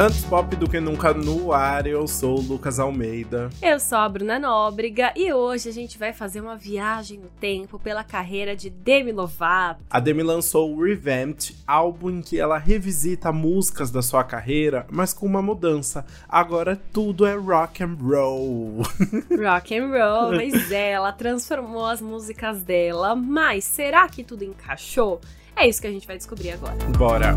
Antes pop do que nunca no ar, eu sou o Lucas Almeida. Eu sou a Bruna Nóbrega e hoje a gente vai fazer uma viagem no tempo pela carreira de Demi Lovato. A Demi lançou o Revamped, álbum em que ela revisita músicas da sua carreira, mas com uma mudança. Agora tudo é rock and roll. Rock and roll, mas é, ela transformou as músicas dela, mas será que tudo encaixou? É isso que a gente vai descobrir agora. Bora!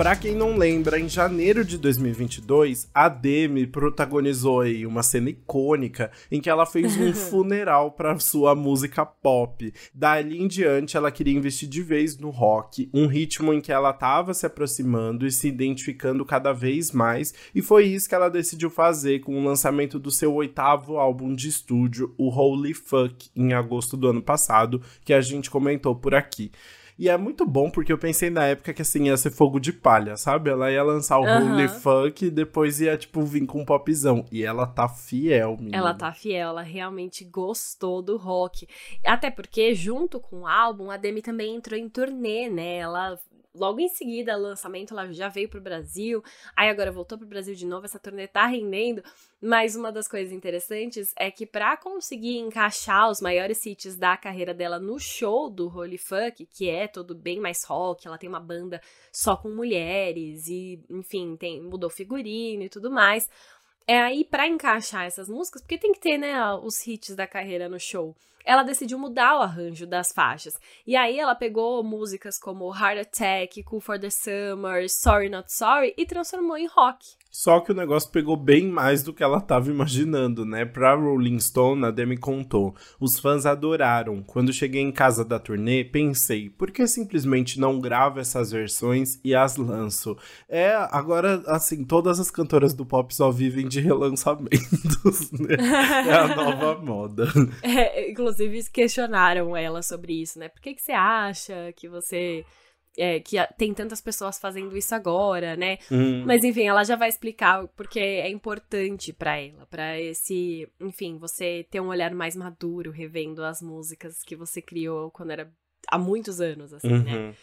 Pra quem não lembra, em janeiro de 2022, a Demi protagonizou aí uma cena icônica em que ela fez um funeral para sua música pop. Dali em diante, ela queria investir de vez no rock, um ritmo em que ela estava se aproximando e se identificando cada vez mais, e foi isso que ela decidiu fazer com o lançamento do seu oitavo álbum de estúdio, o Holy Fuck, em agosto do ano passado, que a gente comentou por aqui. E é muito bom porque eu pensei na época que assim ia ser fogo de palha, sabe? Ela ia lançar o uhum. Holy Funk e depois ia, tipo, vir com um popzão. E ela tá fiel, menina. Ela tá fiel, ela realmente gostou do rock. Até porque, junto com o álbum, a Demi também entrou em turnê, né? Ela logo em seguida, lançamento, ela já veio pro Brasil, aí agora voltou pro Brasil de novo, essa turnê tá rendendo, mas uma das coisas interessantes é que para conseguir encaixar os maiores hits da carreira dela no show do Holy Fuck, que é todo bem mais rock, ela tem uma banda só com mulheres e, enfim, tem mudou figurino e tudo mais, é aí para encaixar essas músicas, porque tem que ter, né, os hits da carreira no show. Ela decidiu mudar o arranjo das faixas. E aí ela pegou músicas como Heart Attack, Cool for the Summer, Sorry Not Sorry e transformou em rock. Só que o negócio pegou bem mais do que ela estava imaginando, né? Pra Rolling Stone, a Demi contou. Os fãs adoraram. Quando cheguei em casa da turnê, pensei, por que simplesmente não gravo essas versões e as lanço? É, agora, assim, todas as cantoras do pop só vivem de relançamentos, né? É a nova moda. É, inclusive, questionaram ela sobre isso, né? Por que, que você acha que você é, que tem tantas pessoas fazendo isso agora, né? Hum. Mas enfim, ela já vai explicar porque é importante para ela, para esse, enfim, você ter um olhar mais maduro revendo as músicas que você criou quando era há muitos anos, assim, né? uhum. né?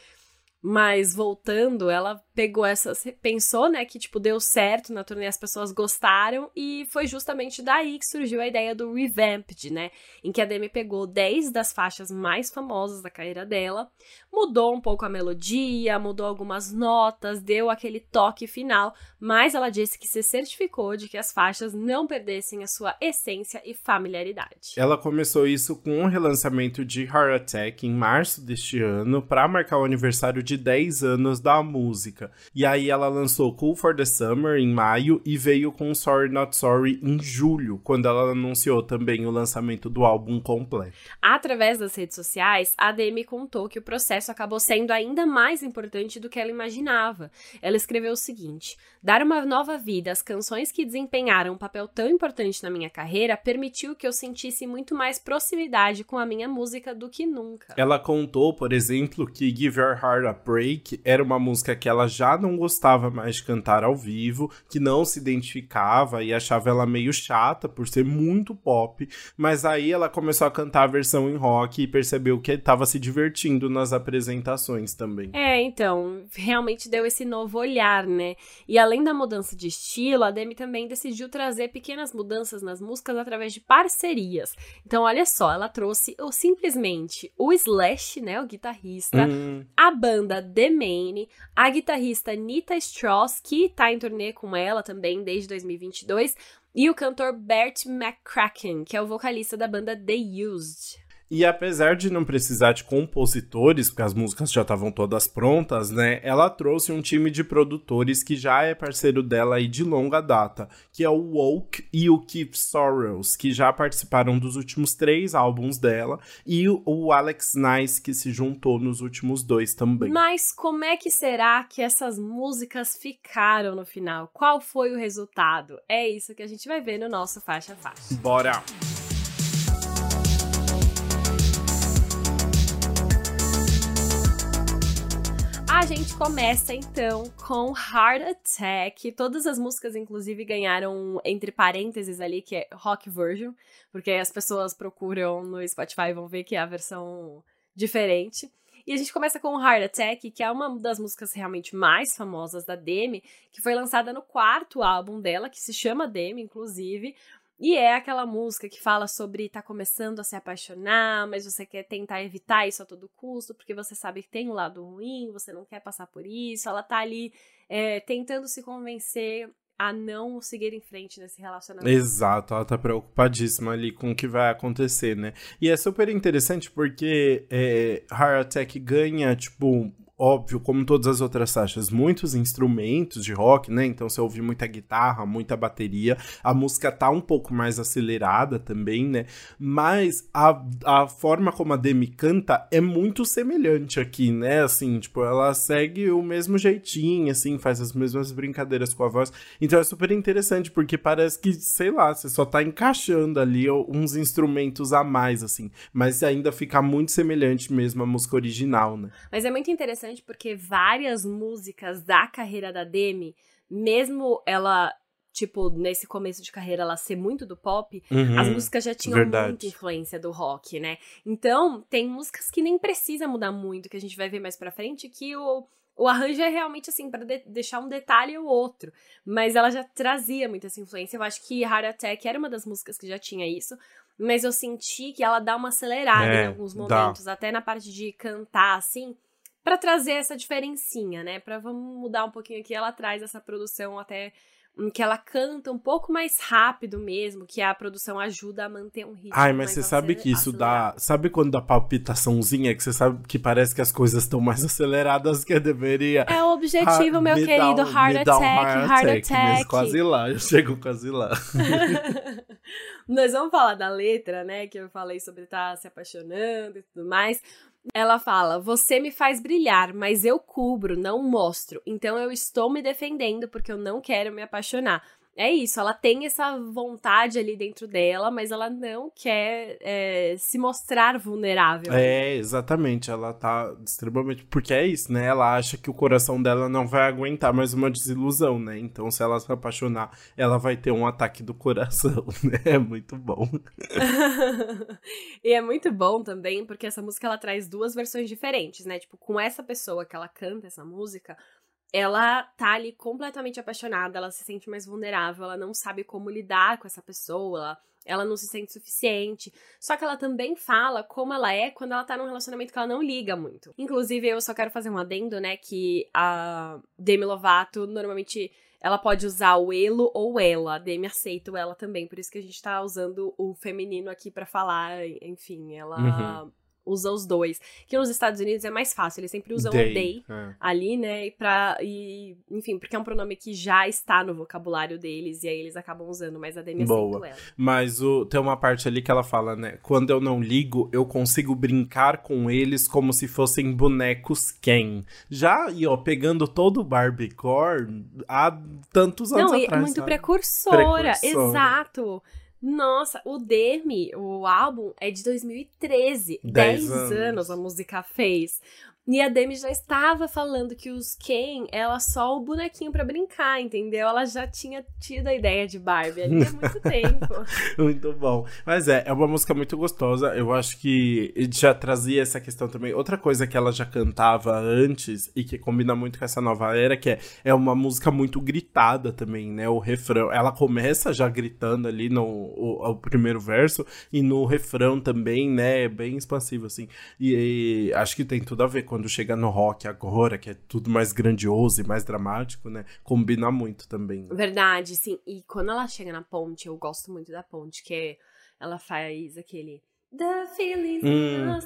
Mas voltando, ela pegou essas. Pensou, né, que, tipo, deu certo na turnê, as pessoas gostaram, e foi justamente daí que surgiu a ideia do Revamped, né? Em que a Demi pegou 10 das faixas mais famosas da carreira dela, mudou um pouco a melodia, mudou algumas notas, deu aquele toque final, mas ela disse que se certificou de que as faixas não perdessem a sua essência e familiaridade. Ela começou isso com um relançamento de Heart Attack em março deste ano, para marcar o aniversário de 10 anos da música. E aí ela lançou Cool for the Summer em maio e veio com Sorry Not Sorry em julho, quando ela anunciou também o lançamento do álbum completo. Através das redes sociais, a Demi contou que o processo acabou sendo ainda mais importante do que ela imaginava. Ela escreveu o seguinte: Dar uma nova vida às canções que desempenharam um papel tão importante na minha carreira permitiu que eu sentisse muito mais proximidade com a minha música do que nunca. Ela contou, por exemplo, que Give Your Heart a Break era uma música que ela já não gostava mais de cantar ao vivo, que não se identificava e achava ela meio chata por ser muito pop, mas aí ela começou a cantar a versão em rock e percebeu que estava se divertindo nas apresentações também. É, então, realmente deu esse novo olhar, né? E além da mudança de estilo, a Demi também decidiu trazer pequenas mudanças nas músicas através de parcerias. Então, olha só, ela trouxe o simplesmente o Slash, né, o guitarrista, hum. a banda banda The Main, a guitarrista Nita Strauss, que tá em turnê com ela também desde 2022, e o cantor Bert McCracken, que é o vocalista da banda The Used. E apesar de não precisar de compositores, porque as músicas já estavam todas prontas, né? Ela trouxe um time de produtores que já é parceiro dela aí de longa data, que é o Woke e o Keith Sorrows, que já participaram dos últimos três álbuns dela, e o Alex Nice, que se juntou nos últimos dois também. Mas como é que será que essas músicas ficaram no final? Qual foi o resultado? É isso que a gente vai ver no nosso Faixa Faixa. Bora! A gente começa então com Heart Attack. Todas as músicas, inclusive, ganharam entre parênteses ali, que é rock version, porque as pessoas procuram no Spotify e vão ver que é a versão diferente. E a gente começa com Heart Attack, que é uma das músicas realmente mais famosas da Demi, que foi lançada no quarto álbum dela, que se chama Demi, inclusive. E é aquela música que fala sobre tá começando a se apaixonar, mas você quer tentar evitar isso a todo custo, porque você sabe que tem um lado ruim, você não quer passar por isso. Ela tá ali é, tentando se convencer a não seguir em frente nesse relacionamento. Exato, ela tá preocupadíssima ali com o que vai acontecer, né? E é super interessante porque é, Heart Attack ganha, tipo, óbvio, como todas as outras faixas, muitos instrumentos de rock, né? Então você ouve muita guitarra, muita bateria. A música tá um pouco mais acelerada também, né? Mas a, a forma como a Demi canta é muito semelhante aqui, né? Assim, tipo, ela segue o mesmo jeitinho, assim, faz as mesmas brincadeiras com a voz. Então é super interessante, porque parece que, sei lá, você só tá encaixando ali uns instrumentos a mais, assim. Mas ainda fica muito semelhante mesmo à música original, né? Mas é muito interessante interessante porque várias músicas da carreira da Demi, mesmo ela tipo, nesse começo de carreira ela ser muito do pop, uhum, as músicas já tinham verdade. muita influência do rock, né? Então, tem músicas que nem precisa mudar muito, que a gente vai ver mais pra frente, que o, o arranjo é realmente assim, para de deixar um detalhe ou outro. Mas ela já trazia muita essa influência. Eu acho que Heart Attack era uma das músicas que já tinha isso. Mas eu senti que ela dá uma acelerada é, em alguns momentos, dá. até na parte de cantar, assim para trazer essa diferencinha, né? Para vamos mudar um pouquinho aqui, ela traz essa produção até que ela canta um pouco mais rápido mesmo, que a produção ajuda a manter um ritmo. Ai, mas você sabe que isso dá. Sabe quando dá palpitaçãozinha, que você sabe que parece que as coisas estão mais aceleradas que deveria? É o objetivo, ha meu querido. Um, heart, attack, um heart, heart attack, attack. quase lá, eu chego quase lá. Nós vamos falar da letra, né? Que eu falei sobre estar tá se apaixonando e tudo mais. Ela fala: Você me faz brilhar, mas eu cubro, não mostro. Então eu estou me defendendo porque eu não quero me apaixonar é isso, ela tem essa vontade ali dentro dela, mas ela não quer é, se mostrar vulnerável. É, exatamente. Ela tá extremamente. Porque é isso, né? Ela acha que o coração dela não vai aguentar mais uma desilusão, né? Então, se ela se apaixonar, ela vai ter um ataque do coração, né? É muito bom. e é muito bom também, porque essa música ela traz duas versões diferentes, né? Tipo, com essa pessoa que ela canta essa música ela tá ali completamente apaixonada, ela se sente mais vulnerável, ela não sabe como lidar com essa pessoa, ela não se sente suficiente. Só que ela também fala como ela é quando ela tá num relacionamento que ela não liga muito. Inclusive, eu só quero fazer um adendo, né, que a Demi Lovato normalmente ela pode usar o elo ou ela. A Demi aceita o ela também, por isso que a gente tá usando o feminino aqui para falar, enfim, ela uhum usa os dois. Que nos Estados Unidos é mais fácil, eles sempre usam they, o they é. ali, né? E pra, e, enfim, porque é um pronome que já está no vocabulário deles e aí eles acabam usando, mas a Demi Boa. ela. Mas o, tem uma parte ali que ela fala, né? Quando eu não ligo, eu consigo brincar com eles como se fossem bonecos Ken. Já, e ó, pegando todo o Barbiecore há tantos anos não, atrás. Não, é muito precursora, precursora, exato. Nossa, o Demi, o álbum é de 2013. 10 anos. anos a música fez. E a Demi já estava falando que os Ken, ela só o bonequinho para brincar, entendeu? Ela já tinha tido a ideia de Barbie ali há muito tempo. muito bom. Mas é, é uma música muito gostosa. Eu acho que já trazia essa questão também. Outra coisa que ela já cantava antes e que combina muito com essa nova era, que é, é uma música muito gritada também, né? O refrão. Ela começa já gritando ali no o, o primeiro verso e no refrão também, né? É bem expansivo, assim. E, e acho que tem tudo a ver com quando chega no rock agora, que é tudo mais grandioso e mais dramático, né? Combina muito também. Né? Verdade, sim. E quando ela chega na ponte, eu gosto muito da ponte, que é, ela faz aquele. The feelings hum.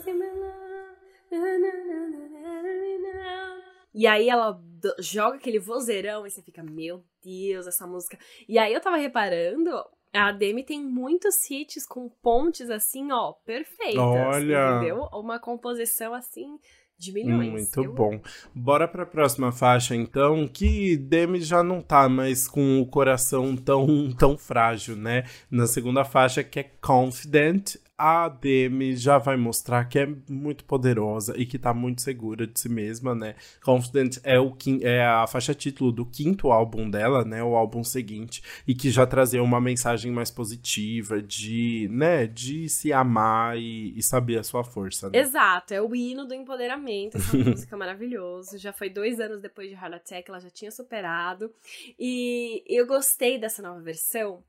E aí ela joga aquele vozeirão e você fica, meu Deus, essa música. E aí eu tava reparando, a Demi tem muitos hits com pontes assim, ó, perfeitas. Olha. Entendeu? Uma composição assim de milhões. Muito eu... bom. Bora pra próxima faixa, então, que Demi já não tá mais com o coração tão, tão frágil, né? Na segunda faixa, que é Confident, a Demi já vai mostrar que é muito poderosa e que tá muito segura de si mesma, né? Confident é, o, é a faixa título do quinto álbum dela, né? O álbum seguinte, e que já trazia uma mensagem mais positiva de, né, de se amar e, e saber a sua força. Né? Exato, é o hino do empoderamento, essa música maravilhosa. Já foi dois anos depois de Heart Attack, ela já tinha superado. E eu gostei dessa nova versão,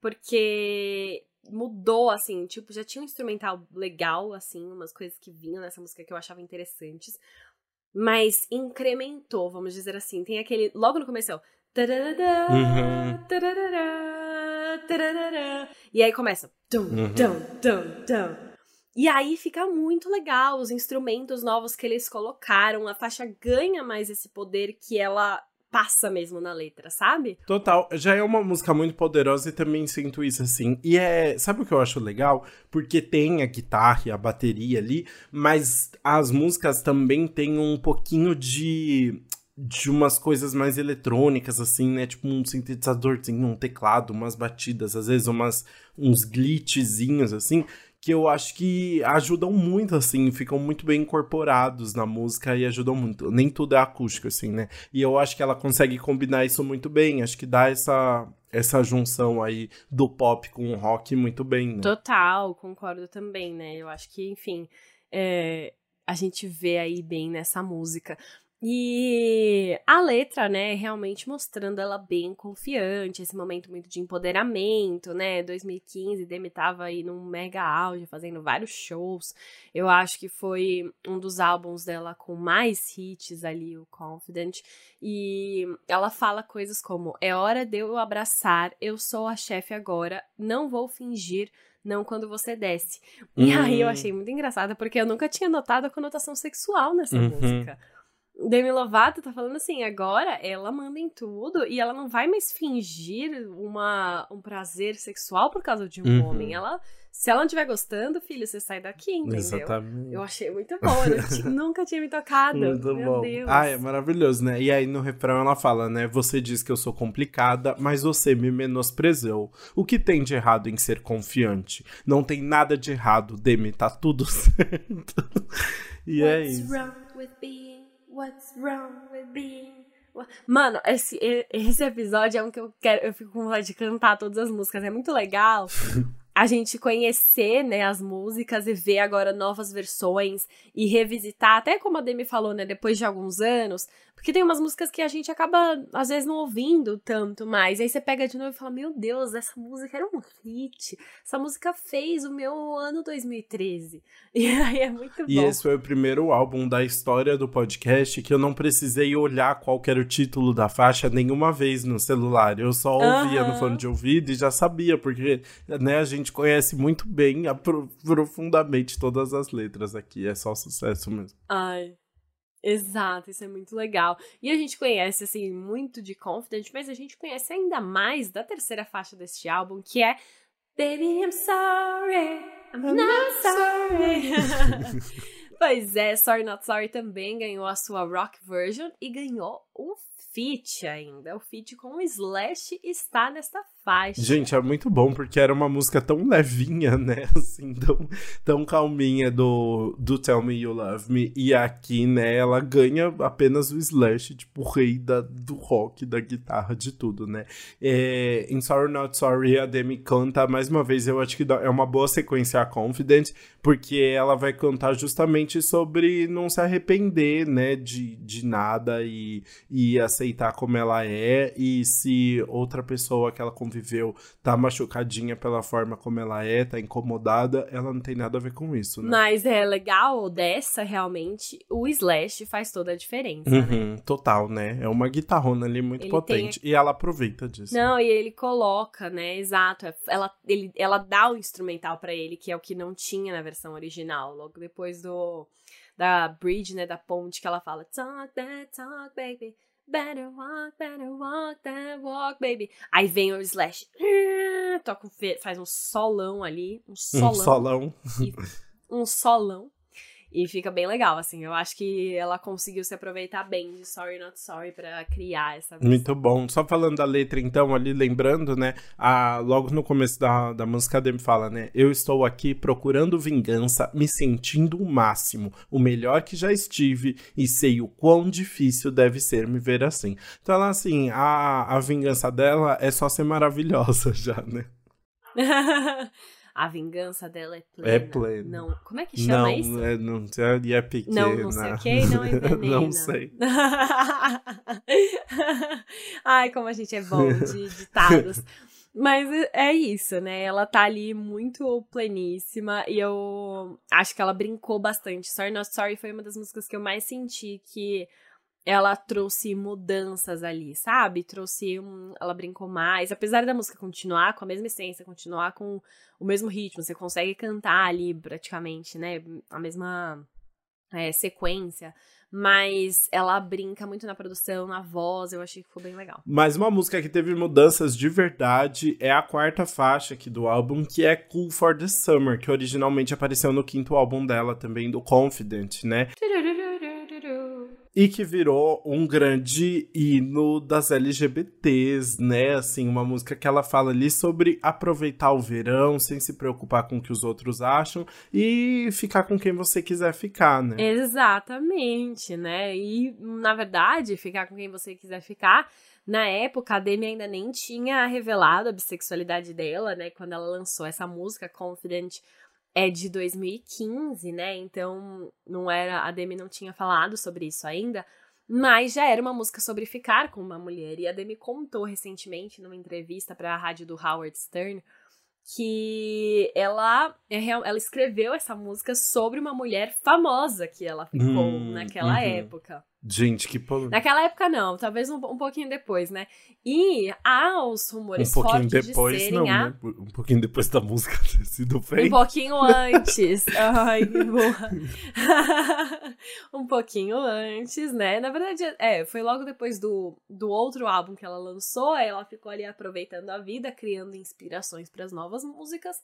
porque mudou, assim, tipo, já tinha um instrumental legal, assim, umas coisas que vinham nessa música que eu achava interessantes, mas incrementou, vamos dizer assim. Tem aquele, logo no começo, uhum. e aí começa, uhum. E aí fica muito legal os instrumentos novos que eles colocaram, a faixa ganha mais esse poder que ela passa mesmo na letra, sabe? Total. Já é uma música muito poderosa e também sinto isso assim. E é. Sabe o que eu acho legal? Porque tem a guitarra e a bateria ali, mas as músicas também têm um pouquinho de. De umas coisas mais eletrônicas, assim, né? Tipo um sintetizadorzinho, um teclado, umas batidas, às vezes umas, uns glitchzinhos, assim que eu acho que ajudam muito, assim, ficam muito bem incorporados na música e ajudam muito. Nem tudo é acústico, assim, né? E eu acho que ela consegue combinar isso muito bem, acho que dá essa, essa junção aí do pop com o rock muito bem, né? Total, concordo também, né? Eu acho que, enfim, é, a gente vê aí bem nessa música. E a letra, né, realmente mostrando ela bem confiante, esse momento muito de empoderamento, né? 2015, Demi tava aí num mega auge, fazendo vários shows. Eu acho que foi um dos álbuns dela com mais hits ali, o Confident. E ela fala coisas como: "É hora de eu abraçar, eu sou a chefe agora, não vou fingir, não quando você desce. E aí eu hum. achei muito engraçada, porque eu nunca tinha notado a conotação sexual nessa uhum. música. Demi Lovato tá falando assim, agora ela manda em tudo e ela não vai mais fingir uma, um prazer sexual por causa de um uhum. homem. Ela, se ela não estiver gostando, filho, você sai daqui, entendeu? Exatamente. Eu achei muito bom, eu nunca tinha me tocado. Muito Meu bom. Deus. Ah, é maravilhoso, né? E aí no refrão ela fala, né? Você diz que eu sou complicada, mas você me menosprezou. O que tem de errado em ser confiante? Não tem nada de errado, Demi, tá tudo certo. e é What's é isso. Wrong with being What's wrong with being Mano, esse, esse episódio é um que eu quero. Eu fico com vontade de cantar todas as músicas. É muito legal. a gente conhecer, né, as músicas e ver agora novas versões e revisitar, até como a Demi falou, né, depois de alguns anos, porque tem umas músicas que a gente acaba, às vezes, não ouvindo tanto mais. Aí você pega de novo e fala: Meu Deus, essa música era um hit. Essa música fez o meu ano 2013. E aí é muito bom. E esse foi o primeiro álbum da história do podcast que eu não precisei olhar qual era o título da faixa nenhuma vez no celular. Eu só ouvia uhum. no fone de ouvido e já sabia, porque né, a gente conhece muito bem, profundamente todas as letras aqui. É só sucesso mesmo. Ai. Exato, isso é muito legal. E a gente conhece, assim, muito de Confident, mas a gente conhece ainda mais da terceira faixa deste álbum, que é Baby, I'm sorry, I'm, I'm not sorry. pois é, Sorry Not Sorry também ganhou a sua rock version e ganhou um feat ainda. O feat com o Slash está nesta faixa. Gente, é muito bom, porque era uma música tão levinha, né? Assim, tão, tão calminha do, do Tell Me You Love Me. E aqui, né, ela ganha apenas o Slash, tipo, o rei da, do rock, da guitarra, de tudo, né? É, em Sorry Not Sorry, a Demi canta, mais uma vez, eu acho que é uma boa sequência a Confident, porque ela vai cantar justamente sobre não se arrepender, né, de, de nada e, e aceitar como ela é. E se outra pessoa que ela convive viveu tá machucadinha pela forma como ela é, tá incomodada, ela não tem nada a ver com isso, né? Mas é legal dessa, realmente, o Slash faz toda a diferença, né? uhum, né? Total, né? É uma guitarrona ali muito ele potente. Tem... E ela aproveita disso. Não, e ele coloca, né? Exato. Ela, ele, ela dá o instrumental para ele, que é o que não tinha na versão original. Logo depois do da bridge, né, da ponte que ela fala talk that talk baby Better walk, better walk, that walk, baby. Aí vem o Slash. Toca faz um solão ali. Um solão. Um solão. um solão. E fica bem legal, assim. Eu acho que ela conseguiu se aproveitar bem de Sorry Not Sorry para criar essa música. Muito bom. Só falando da letra, então, ali lembrando, né? A, logo no começo da, da música, a Demi fala, né? Eu estou aqui procurando vingança, me sentindo o máximo, o melhor que já estive, e sei o quão difícil deve ser me ver assim. Então, ela, assim, a, a vingança dela é só ser maravilhosa já, né? a vingança dela é plena. É plena. Não, como é que chama não, isso? É, não, é, é pequena. Não, não sei o que, não envenena. não sei. Ai, como a gente é bom de ditados. Mas é isso, né? Ela tá ali muito pleníssima e eu acho que ela brincou bastante. Sorry Not Sorry foi uma das músicas que eu mais senti que ela trouxe mudanças ali, sabe? Trouxe um, ela brincou mais, apesar da música continuar com a mesma essência, continuar com o mesmo ritmo, você consegue cantar ali praticamente, né? A mesma é, sequência, mas ela brinca muito na produção, na voz, eu achei que ficou bem legal. Mas uma música que teve mudanças de verdade é a quarta faixa aqui do álbum, que é Cool for the Summer, que originalmente apareceu no quinto álbum dela também, do Confident, né? E que virou um grande hino das LGBTs, né? Assim, uma música que ela fala ali sobre aproveitar o verão sem se preocupar com o que os outros acham e ficar com quem você quiser ficar, né? Exatamente, né? E na verdade, ficar com quem você quiser ficar. Na época, a Demi ainda nem tinha revelado a bissexualidade dela, né? Quando ela lançou essa música, Confident é de 2015, né? Então não era a Demi não tinha falado sobre isso ainda, mas já era uma música sobre ficar com uma mulher e a Demi contou recentemente numa entrevista para a rádio do Howard Stern que ela é ela escreveu essa música sobre uma mulher famosa que ela ficou hum, naquela uhum. época. Gente, que polêmica. Naquela época não, talvez um, um pouquinho depois, né? E há os rumores um pouquinho depois, de não, a... né? Um pouquinho depois da música ter sido feita. Um pouquinho antes. Ai, que boa. um pouquinho antes, né? Na verdade, é, foi logo depois do, do outro álbum que ela lançou, aí ela ficou ali aproveitando a vida, criando inspirações para as novas músicas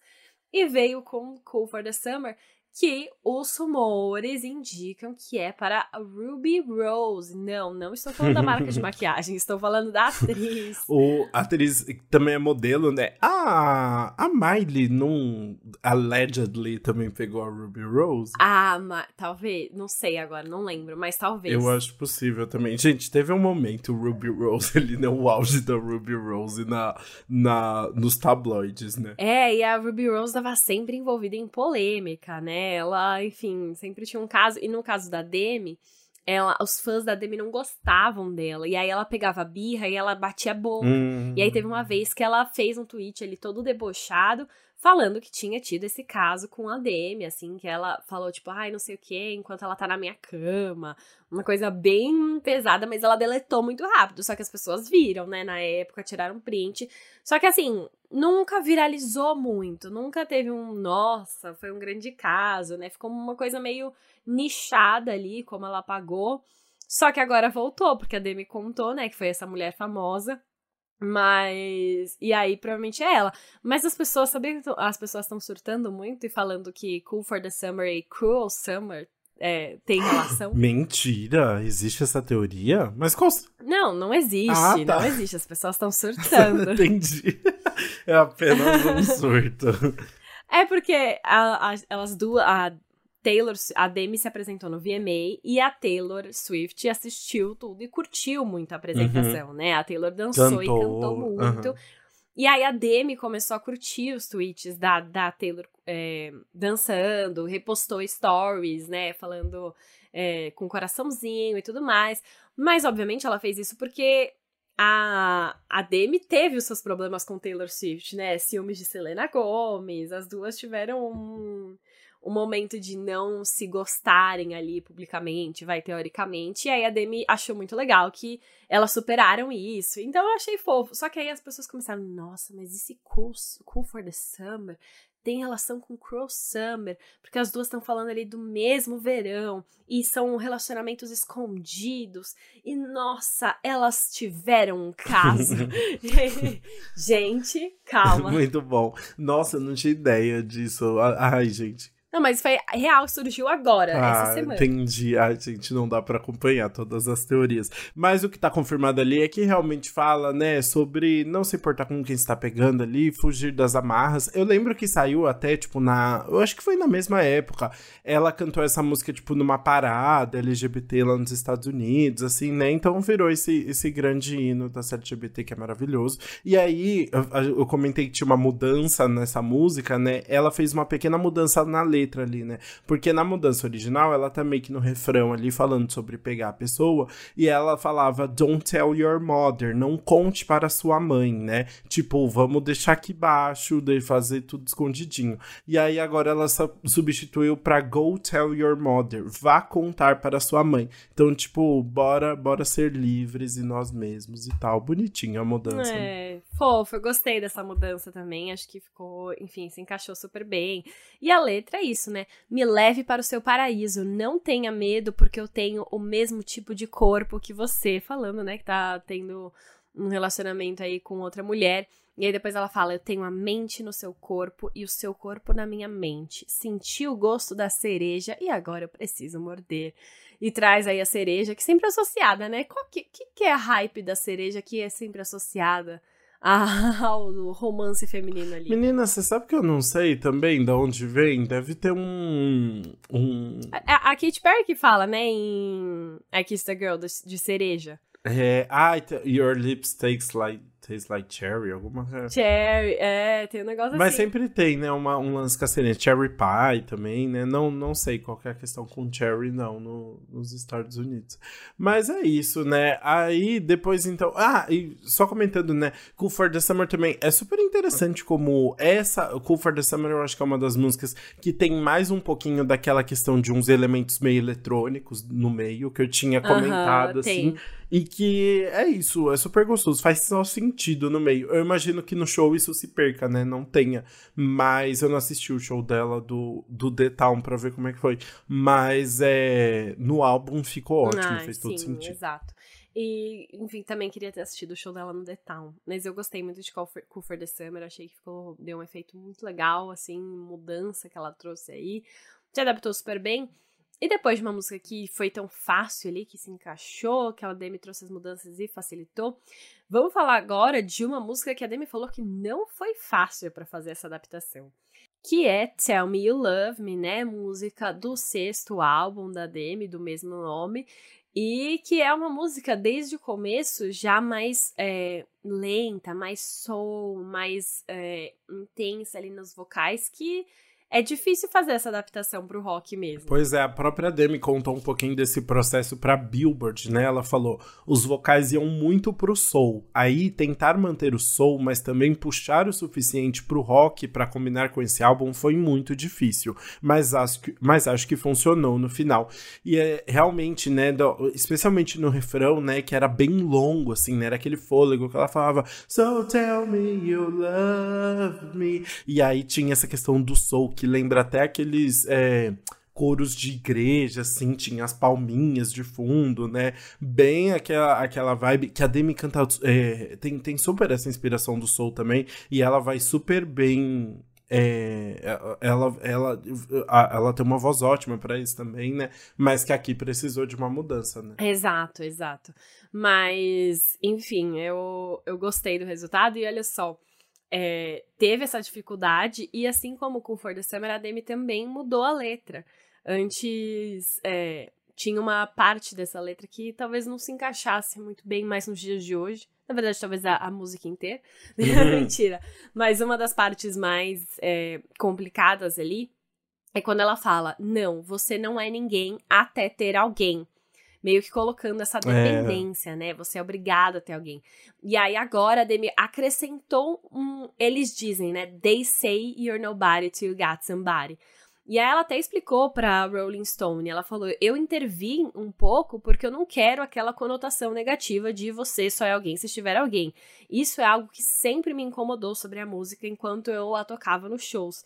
e veio com Cool for the Summer, que os rumores indicam que é para a Ruby Rose. Não, não estou falando da marca de maquiagem, estou falando da atriz. o a atriz também é modelo, né? Ah, a Miley não allegedly também pegou a Ruby Rose? Ah, talvez, não sei agora, não lembro, mas talvez. Eu acho possível também. Gente, teve um momento o Ruby Rose ali, né? O auge da Ruby Rose na, na, nos tabloides, né? É, e a Ruby Rose estava sempre envolvida em polêmica, né? Ela, enfim, sempre tinha um caso. E no caso da Demi, ela, os fãs da Demi não gostavam dela. E aí ela pegava birra e ela batia a boca. Hum. E aí teve uma vez que ela fez um tweet ali todo debochado, falando que tinha tido esse caso com a Demi, assim, que ela falou, tipo, ai, não sei o que, enquanto ela tá na minha cama. Uma coisa bem pesada, mas ela deletou muito rápido. Só que as pessoas viram, né, na época, tiraram print. Só que assim, nunca viralizou muito, nunca teve um, nossa, foi um grande caso, né? Ficou uma coisa meio nichada ali, como ela apagou. Só que agora voltou, porque a Demi contou, né, que foi essa mulher famosa mas. E aí, provavelmente é ela. Mas as pessoas, sabem as pessoas estão surtando muito e falando que Cool for the Summer e Cruel Summer é, tem relação. Mentira! Existe essa teoria? Mas qual. Não, não existe. Ah, tá. Não existe. As pessoas estão surtando. Entendi. É apenas um surto. É porque a, a, elas duas. A Taylor, a Demi se apresentou no VMA e a Taylor Swift assistiu tudo e curtiu muito a apresentação, uhum. né? A Taylor dançou cantou, e cantou muito. Uhum. E aí a Demi começou a curtir os tweets da, da Taylor é, dançando, repostou stories, né? Falando é, com coraçãozinho e tudo mais. Mas, obviamente, ela fez isso porque a, a Demi teve os seus problemas com Taylor Swift, né? Ciúmes de Selena Gomez, as duas tiveram um um momento de não se gostarem ali publicamente, vai teoricamente. E aí a Demi achou muito legal que elas superaram isso. Então eu achei fofo. Só que aí as pessoas começaram, nossa, mas esse cool, cool for the Summer tem relação com Cruel Summer, porque as duas estão falando ali do mesmo verão e são relacionamentos escondidos. E nossa, elas tiveram um caso. gente, calma. Muito bom. Nossa, eu não tinha ideia disso. Ai, gente. Não, mas foi real, surgiu agora, ah, essa semana. Entendi. Ai, gente, não dá para acompanhar todas as teorias. Mas o que tá confirmado ali é que realmente fala, né, sobre não se importar com quem está pegando ali, fugir das amarras. Eu lembro que saiu até, tipo, na. Eu acho que foi na mesma época. Ela cantou essa música, tipo, numa parada LGBT lá nos Estados Unidos, assim, né? Então virou esse, esse grande hino da LGBT que é maravilhoso. E aí, eu, eu comentei que tinha uma mudança nessa música, né? Ela fez uma pequena mudança na letra letra ali, né? Porque na mudança original, ela tá meio que no refrão ali falando sobre pegar a pessoa, e ela falava Don't tell your mother, não conte para sua mãe, né? Tipo, vamos deixar aqui baixo, de fazer tudo escondidinho. E aí agora ela substituiu para Go tell your mother, vá contar para sua mãe. Então, tipo, bora, bora ser livres e nós mesmos e tal. Bonitinho a mudança. É, fofo, eu gostei dessa mudança também. Acho que ficou, enfim, se encaixou super bem. E a letra é isso, né? Me leve para o seu paraíso. Não tenha medo, porque eu tenho o mesmo tipo de corpo que você. Falando, né? Que tá tendo um relacionamento aí com outra mulher. E aí depois ela fala: Eu tenho a mente no seu corpo e o seu corpo na minha mente. Senti o gosto da cereja e agora eu preciso morder. E traz aí a cereja, que sempre é associada, né? Qual que, que, que é a hype da cereja que é sempre associada ao romance feminino ali. Menina, você sabe que eu não sei também de onde vem? Deve ter um. um... A, a Katy Perry que fala, né, em I Kiss the Girl, de, de cereja. É, ah, your lips takes like Tastes like cherry, alguma coisa. Cherry, é, tem um negócio Mas assim. sempre tem, né, uma, um lance cacerense. Cherry pie também, né? Não, não sei qual é a questão com cherry, não, no, nos Estados Unidos. Mas é isso, né? Aí, depois, então... Ah, e só comentando, né? Cool for the Summer também. É super interessante como essa... Cool for the Summer eu acho que é uma das músicas que tem mais um pouquinho daquela questão de uns elementos meio eletrônicos no meio, que eu tinha comentado, uh -huh, assim. Tem. E que é isso, é super gostoso, faz só sentido no meio. Eu imagino que no show isso se perca, né? Não tenha. Mas eu não assisti o show dela do, do The Town pra ver como é que foi. Mas é, no álbum ficou ótimo, ah, fez sim, todo sentido. Exato. E, enfim, também queria ter assistido o show dela no The Town. Mas eu gostei muito de for, cool for the Summer. Achei que ficou, deu um efeito muito legal, assim, mudança que ela trouxe aí. Se adaptou super bem. E depois de uma música que foi tão fácil ali, que se encaixou, que a Demi trouxe as mudanças e facilitou, vamos falar agora de uma música que a Demi falou que não foi fácil para fazer essa adaptação. Que é Tell Me You Love Me, né? Música do sexto álbum da Demi, do mesmo nome. E que é uma música, desde o começo, já mais é, lenta, mais soul, mais é, intensa ali nos vocais, que é difícil fazer essa adaptação pro rock mesmo. Pois é, a própria Demi contou um pouquinho desse processo pra Billboard, né? Ela falou: os vocais iam muito pro soul. Aí tentar manter o soul, mas também puxar o suficiente pro rock para combinar com esse álbum foi muito difícil. Mas acho que, mas acho que funcionou no final. E é realmente, né? Do, especialmente no refrão, né? Que era bem longo, assim, né? Era aquele fôlego que ela falava: So tell me you love me. E aí tinha essa questão do soul lembra até aqueles. É, coros de igreja, assim, tinha as palminhas de fundo, né? Bem aquela, aquela vibe que a Demi canta. É, tem, tem super essa inspiração do soul também, e ela vai super bem. É, ela, ela, ela tem uma voz ótima para isso também, né? Mas que aqui precisou de uma mudança, né? Exato, exato. Mas, enfim, eu, eu gostei do resultado e olha só é, teve essa dificuldade, e assim como com For the Summer, a Demi também mudou a letra. Antes é, tinha uma parte dessa letra que talvez não se encaixasse muito bem mais nos dias de hoje. Na verdade, talvez a, a música inteira. Uhum. Mentira. Mas uma das partes mais é, complicadas ali é quando ela fala: Não, você não é ninguém até ter alguém meio que colocando essa é. dependência, é. né? Você é obrigado a ter alguém. E aí agora a Demi acrescentou um. Eles dizem, né? They say you're nobody till you got somebody. E aí ela até explicou pra Rolling Stone, ela falou, eu intervim um pouco porque eu não quero aquela conotação negativa de você só é alguém se estiver alguém. Isso é algo que sempre me incomodou sobre a música enquanto eu a tocava nos shows.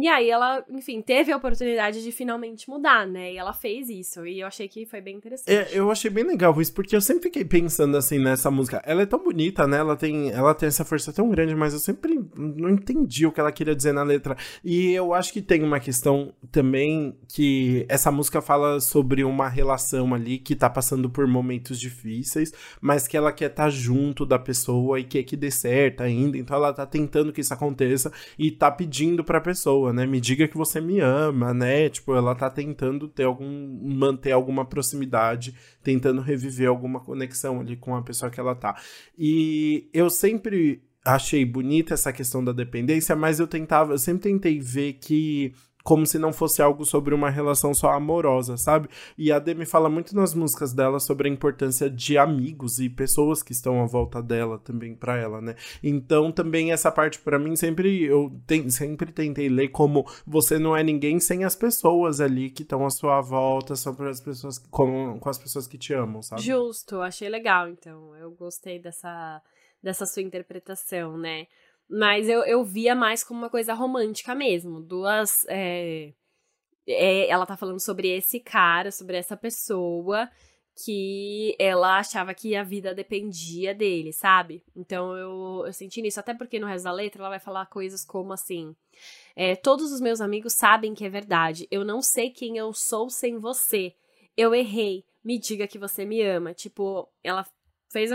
E aí ela, enfim, teve a oportunidade de finalmente mudar, né? E ela fez isso. E eu achei que foi bem interessante. É, eu achei bem legal isso, porque eu sempre fiquei pensando assim nessa música. Ela é tão bonita, né? Ela tem, ela tem essa força tão grande, mas eu sempre não entendi o que ela queria dizer na letra. E eu acho que tem uma questão também que essa música fala sobre uma relação ali que tá passando por momentos difíceis, mas que ela quer estar tá junto da pessoa e quer que dê certo ainda. Então ela tá tentando que isso aconteça e tá pedindo pra pessoa, né? Me diga que você me ama, né? Tipo, ela tá tentando ter algum manter alguma proximidade, tentando reviver alguma conexão ali com a pessoa que ela tá. E eu sempre achei bonita essa questão da dependência, mas eu tentava, eu sempre tentei ver que como se não fosse algo sobre uma relação só amorosa, sabe? E a Demi fala muito nas músicas dela sobre a importância de amigos e pessoas que estão à volta dela também para ela, né? Então também essa parte para mim sempre eu tem, sempre tentei ler como você não é ninguém sem as pessoas ali que estão à sua volta, só para as pessoas com, com as pessoas que te amam, sabe? Justo, achei legal então. Eu gostei dessa dessa sua interpretação, né? Mas eu, eu via mais como uma coisa romântica mesmo. Duas. É, é, ela tá falando sobre esse cara, sobre essa pessoa que ela achava que a vida dependia dele, sabe? Então eu, eu senti nisso, até porque no resto da letra ela vai falar coisas como assim: é, Todos os meus amigos sabem que é verdade, eu não sei quem eu sou sem você, eu errei, me diga que você me ama. Tipo, ela fez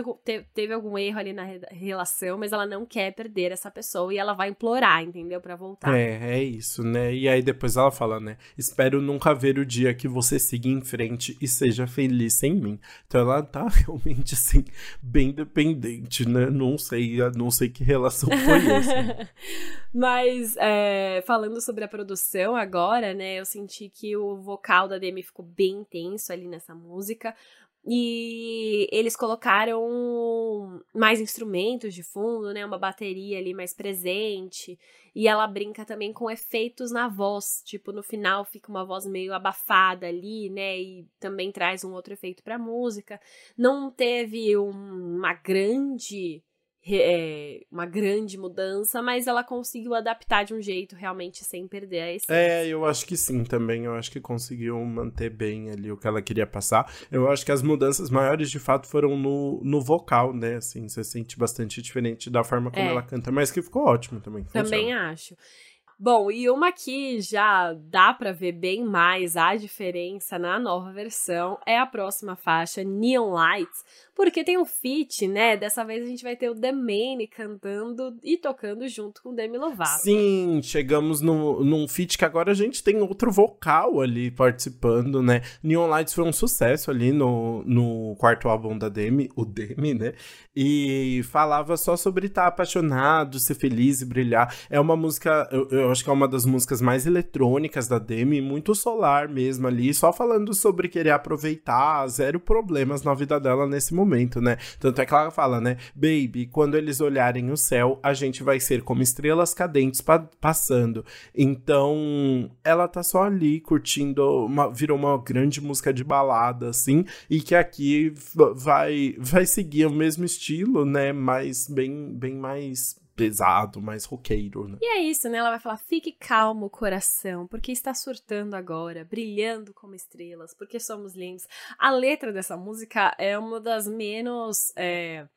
teve algum erro ali na relação, mas ela não quer perder essa pessoa e ela vai implorar, entendeu? para voltar. É, é isso, né? E aí depois ela fala, né? Espero nunca ver o dia que você siga em frente e seja feliz sem mim. Então ela tá realmente assim bem dependente, né? Não sei, não sei que relação foi essa. mas é, falando sobre a produção agora, né? Eu senti que o vocal da Demi ficou bem intenso ali nessa música. E eles colocaram mais instrumentos de fundo, né? Uma bateria ali mais presente. E ela brinca também com efeitos na voz. Tipo, no final fica uma voz meio abafada ali, né? E também traz um outro efeito pra música. Não teve um, uma grande é, uma grande mudança, mas ela conseguiu adaptar de um jeito realmente sem perder a essência. É, eu acho que sim também. Eu acho que conseguiu manter bem ali o que ela queria passar. Eu acho que as mudanças maiores de fato foram no, no vocal, né? Assim, você sente bastante diferente da forma como é. ela canta, mas que ficou ótimo também. Também acho. Bom, e uma que já dá para ver bem mais a diferença na nova versão é a próxima faixa, Neon Lights, porque tem um feat, né? Dessa vez a gente vai ter o The cantando e tocando junto com o Demi Lovato. Sim, chegamos no, num feat que agora a gente tem outro vocal ali participando, né? Neon Lights foi um sucesso ali no, no quarto álbum da Demi, o Demi, né? E falava só sobre estar apaixonado, ser feliz e brilhar. É uma música, eu, eu acho que é uma das músicas mais eletrônicas da Demi, muito solar mesmo ali, só falando sobre querer aproveitar, zero problemas na vida dela nesse momento momento, né? Tanto é que ela fala, né? Baby, quando eles olharem o céu, a gente vai ser como estrelas cadentes pa passando. Então, ela tá só ali curtindo, uma, virou uma grande música de balada, assim, e que aqui vai, vai seguir o mesmo estilo, né? Mas bem, bem mais pesado, mais roqueiro, né? E é isso, né? Ela vai falar: fique calmo, coração, porque está surtando agora, brilhando como estrelas, porque somos lindos. A letra dessa música é uma das menos. É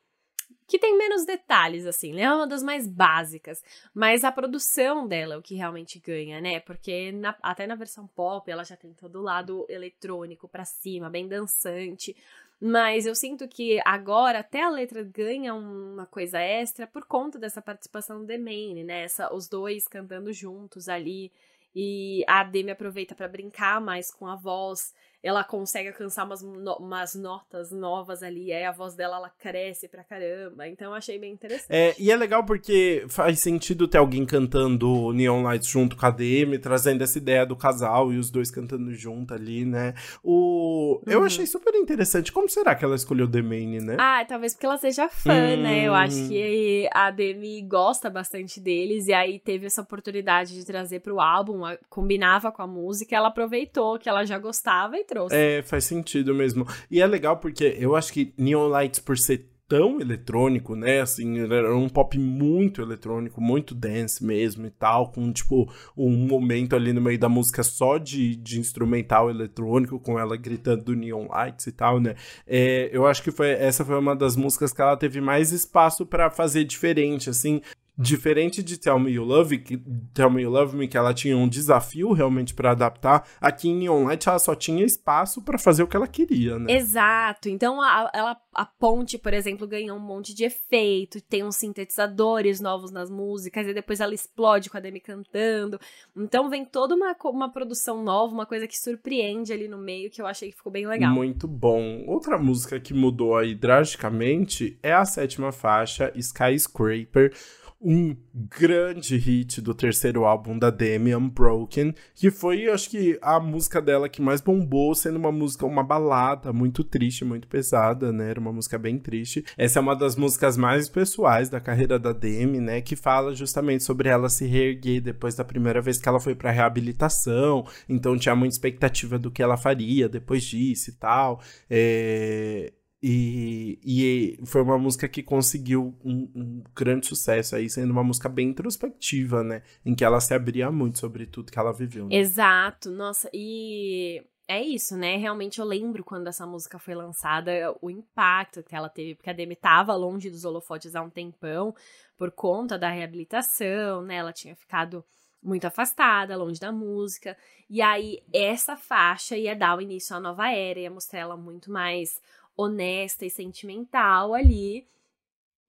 que tem menos detalhes, assim, né? É uma das mais básicas. Mas a produção dela é o que realmente ganha, né? Porque na, até na versão pop ela já tem todo o lado eletrônico pra cima, bem dançante. Mas eu sinto que agora até a letra ganha uma coisa extra por conta dessa participação do The Main, né? Essa, os dois cantando juntos ali. E a Demi aproveita para brincar mais com a voz ela consegue alcançar umas, no, umas notas novas ali, aí a voz dela ela cresce pra caramba. Então eu achei bem interessante. É, e é legal porque faz sentido ter alguém cantando Neon Lights junto com a DM, trazendo essa ideia do casal e os dois cantando junto ali, né? O... Uhum. Eu achei super interessante. Como será que ela escolheu The Main, né? Ah, talvez porque ela seja fã, hum... né? Eu acho hum. que a Demi gosta bastante deles e aí teve essa oportunidade de trazer pro álbum, combinava com a música, ela aproveitou que ela já gostava e trouxe. É, faz sentido mesmo. E é legal porque eu acho que Neon Lights, por ser tão eletrônico, né? Assim, era um pop muito eletrônico, muito dance mesmo e tal, com tipo um momento ali no meio da música só de, de instrumental eletrônico, com ela gritando do Neon Lights e tal, né? É, eu acho que foi essa foi uma das músicas que ela teve mais espaço para fazer diferente, assim. Diferente de Tell Me You Love, que, Tell Me You Love Me, que ela tinha um desafio realmente para adaptar, aqui em Neon Light ela só tinha espaço para fazer o que ela queria, né? Exato. Então a, ela, a ponte, por exemplo, ganhou um monte de efeito, tem uns sintetizadores novos nas músicas, e depois ela explode com a Demi cantando. Então vem toda uma, uma produção nova, uma coisa que surpreende ali no meio, que eu achei que ficou bem legal. Muito bom. Outra música que mudou aí drasticamente é a sétima faixa, Skyscraper um grande hit do terceiro álbum da Demi, Unbroken, que foi, acho que, a música dela que mais bombou, sendo uma música, uma balada muito triste, muito pesada, né? Era uma música bem triste. Essa é uma das músicas mais pessoais da carreira da Demi, né? Que fala justamente sobre ela se reerguer depois da primeira vez que ela foi pra reabilitação, então tinha muita expectativa do que ela faria depois disso e tal. É... E, e foi uma música que conseguiu um, um, grande sucesso aí, sendo uma música bem introspectiva, né? Em que ela se abria muito sobre tudo que ela viveu. Né? Exato, nossa, e é isso, né? Realmente eu lembro quando essa música foi lançada, o impacto que ela teve, porque a Demi tava longe dos holofotes há um tempão, por conta da reabilitação, né? Ela tinha ficado muito afastada, longe da música. E aí, essa faixa ia dar o início à nova era, ia mostrar ela muito mais honesta e sentimental ali.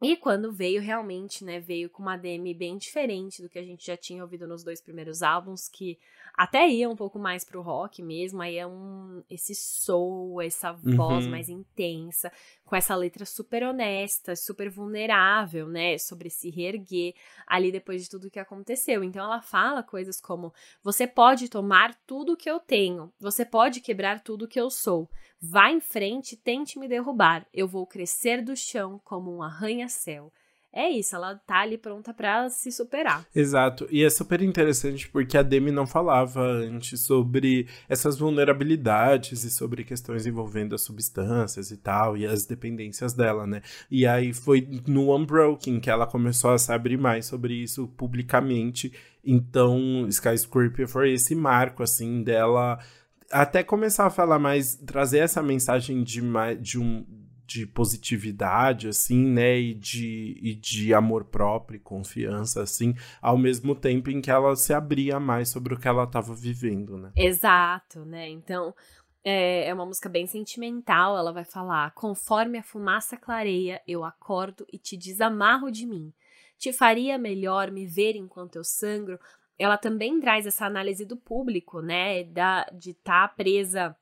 E quando veio realmente, né, veio com uma Demi bem diferente do que a gente já tinha ouvido nos dois primeiros álbuns, que até ia um pouco mais pro rock mesmo, aí é um esse soul, essa voz uhum. mais intensa, com essa letra super honesta, super vulnerável, né, sobre se reerguer ali depois de tudo que aconteceu. Então ela fala coisas como: "Você pode tomar tudo que eu tenho, você pode quebrar tudo que eu sou. Vá em frente, tente me derrubar. Eu vou crescer do chão como um arranha-céu." É isso, ela tá ali pronta para se superar. Exato. E é super interessante porque a Demi não falava antes sobre essas vulnerabilidades e sobre questões envolvendo as substâncias e tal, e as dependências dela, né? E aí foi no Unbroken que ela começou a se abrir mais sobre isso publicamente. Então, Skyscraper foi esse marco, assim, dela até começar a falar mais, trazer essa mensagem de, de um de positividade, assim, né, e de, e de amor próprio e confiança, assim, ao mesmo tempo em que ela se abria mais sobre o que ela estava vivendo, né. Exato, né, então é, é uma música bem sentimental, ela vai falar, conforme a fumaça clareia, eu acordo e te desamarro de mim, te faria melhor me ver enquanto eu sangro, ela também traz essa análise do público, né, da, de estar tá presa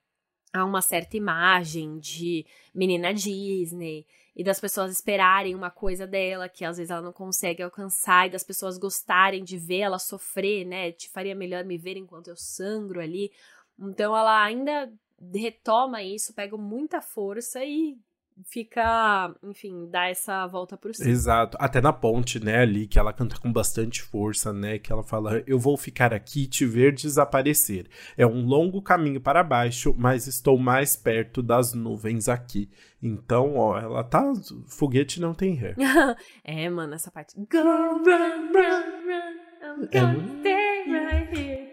a uma certa imagem de menina Disney e das pessoas esperarem uma coisa dela que às vezes ela não consegue alcançar e das pessoas gostarem de ver ela sofrer, né? Te faria melhor me ver enquanto eu sangro ali. Então ela ainda retoma isso, pega muita força e fica, enfim, dá essa volta por cima. Exato. Até na ponte, né, ali, que ela canta com bastante força, né, que ela fala, eu vou ficar aqui e te ver desaparecer. É um longo caminho para baixo, mas estou mais perto das nuvens aqui. Então, ó, ela tá, foguete não tem ré. é, mano, essa parte. Go run, run, run, I'm gonna stay right here.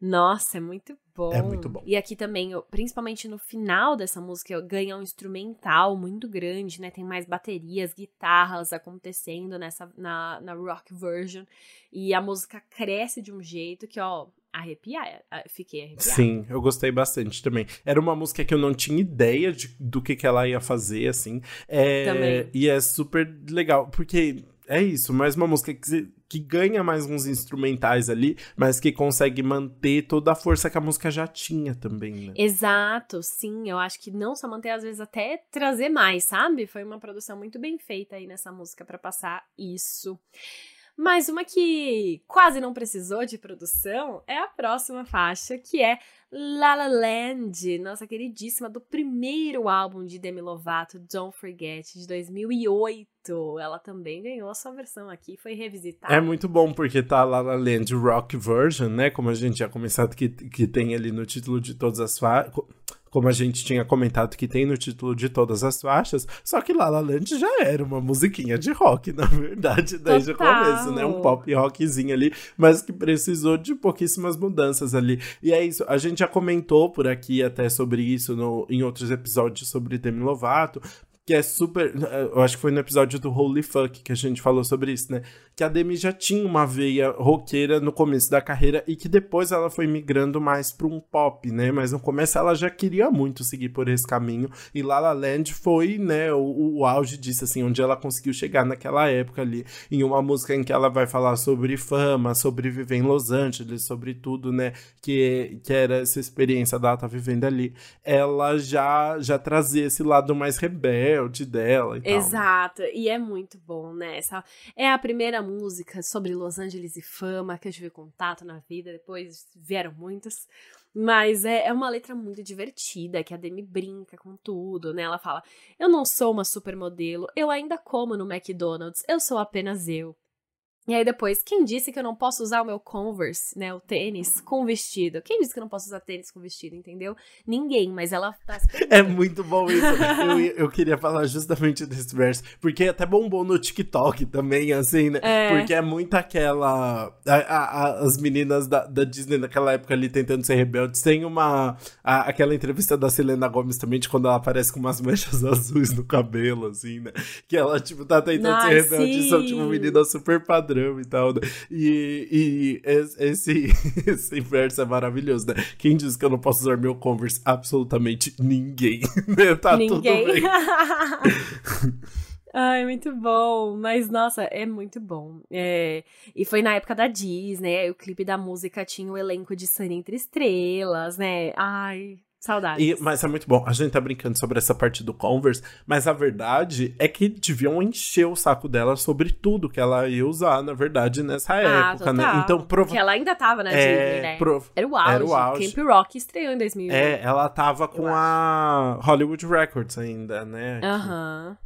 Nossa, é muito bom. É muito bom. E aqui também, principalmente no final dessa música, ganha um instrumental muito grande, né? Tem mais baterias, guitarras acontecendo nessa na, na rock version. E a música cresce de um jeito que, ó, arrepiar. Fiquei arrepiada. Sim, eu gostei bastante também. Era uma música que eu não tinha ideia de, do que, que ela ia fazer, assim. É, também. E é super legal, porque é isso, mais uma música que, que ganha mais uns instrumentais ali, mas que consegue manter toda a força que a música já tinha também, né? Exato, sim. Eu acho que não só manter, às vezes até trazer mais, sabe? Foi uma produção muito bem feita aí nessa música para passar isso. Mas uma que quase não precisou de produção é a próxima faixa, que é La La Land, nossa queridíssima, do primeiro álbum de Demi Lovato, Don't Forget, de 2008. Ela também ganhou a sua versão aqui, foi revisitada. É muito bom, porque tá La La Land Rock Version, né? Como a gente já começado que, que tem ali no título de todas as faixas como a gente tinha comentado que tem no título de todas as faixas, só que La La Land já era uma musiquinha de rock, na verdade, desde Total. o começo, né? Um pop rockzinho ali, mas que precisou de pouquíssimas mudanças ali. E é isso, a gente já comentou por aqui até sobre isso no, em outros episódios sobre Demi Lovato, que é super. Eu acho que foi no episódio do Holy Fuck que a gente falou sobre isso, né? Que a Demi já tinha uma veia roqueira no começo da carreira e que depois ela foi migrando mais para um pop, né? Mas no começo ela já queria muito seguir por esse caminho e La La Land foi, né, o, o auge disso, assim, onde ela conseguiu chegar naquela época ali, em uma música em que ela vai falar sobre fama, sobre viver em Los Angeles, sobre tudo, né? Que, que era essa experiência dela tá vivendo ali. Ela já, já trazia esse lado mais rebelde rebelde dela e tal. Exato, e é muito bom, né? Essa é a primeira música sobre Los Angeles e fama que eu tive contato na vida, depois vieram muitas. Mas é, é uma letra muito divertida, que a Demi brinca com tudo, né? Ela fala: Eu não sou uma supermodelo, eu ainda como no McDonald's, eu sou apenas eu. E aí depois, quem disse que eu não posso usar o meu Converse, né, o tênis, com vestido? Quem disse que eu não posso usar tênis com vestido, entendeu? Ninguém, mas ela tá É muito bom isso. eu, eu queria falar justamente desse verso, porque até bombou no TikTok também, assim, né? É. Porque é muito aquela... A, a, as meninas da, da, Disney naquela época ali tentando ser rebeldes. Tem uma... A, aquela entrevista da Selena Gomez também, de quando ela aparece com umas manchas azuis no cabelo, assim, né? Que ela, tipo, tá tentando Ai, ser rebelde e são, tipo, meninas super padrão e tal, né? E, e esse, esse verso é maravilhoso, né? Quem diz que eu não posso usar meu Converse? Absolutamente ninguém, né? Tá ninguém. tudo bem. Ai, muito bom. Mas, nossa, é muito bom. É... E foi na época da Disney, o clipe da música tinha o elenco de Sunny Entre Estrelas, né? Ai, Saudades. E, mas é muito bom. A gente tá brincando sobre essa parte do Converse, mas a verdade é que deviam encher o saco dela sobre tudo que ela ia usar, na verdade, nessa ah, época, né? total. né? Então, prova... Que ela ainda tava na é, Disney, né? Prov... Era, o auge. Era o auge. Camp Rock estreou em 2000. É, ela tava com a Hollywood Records ainda, né? Aham.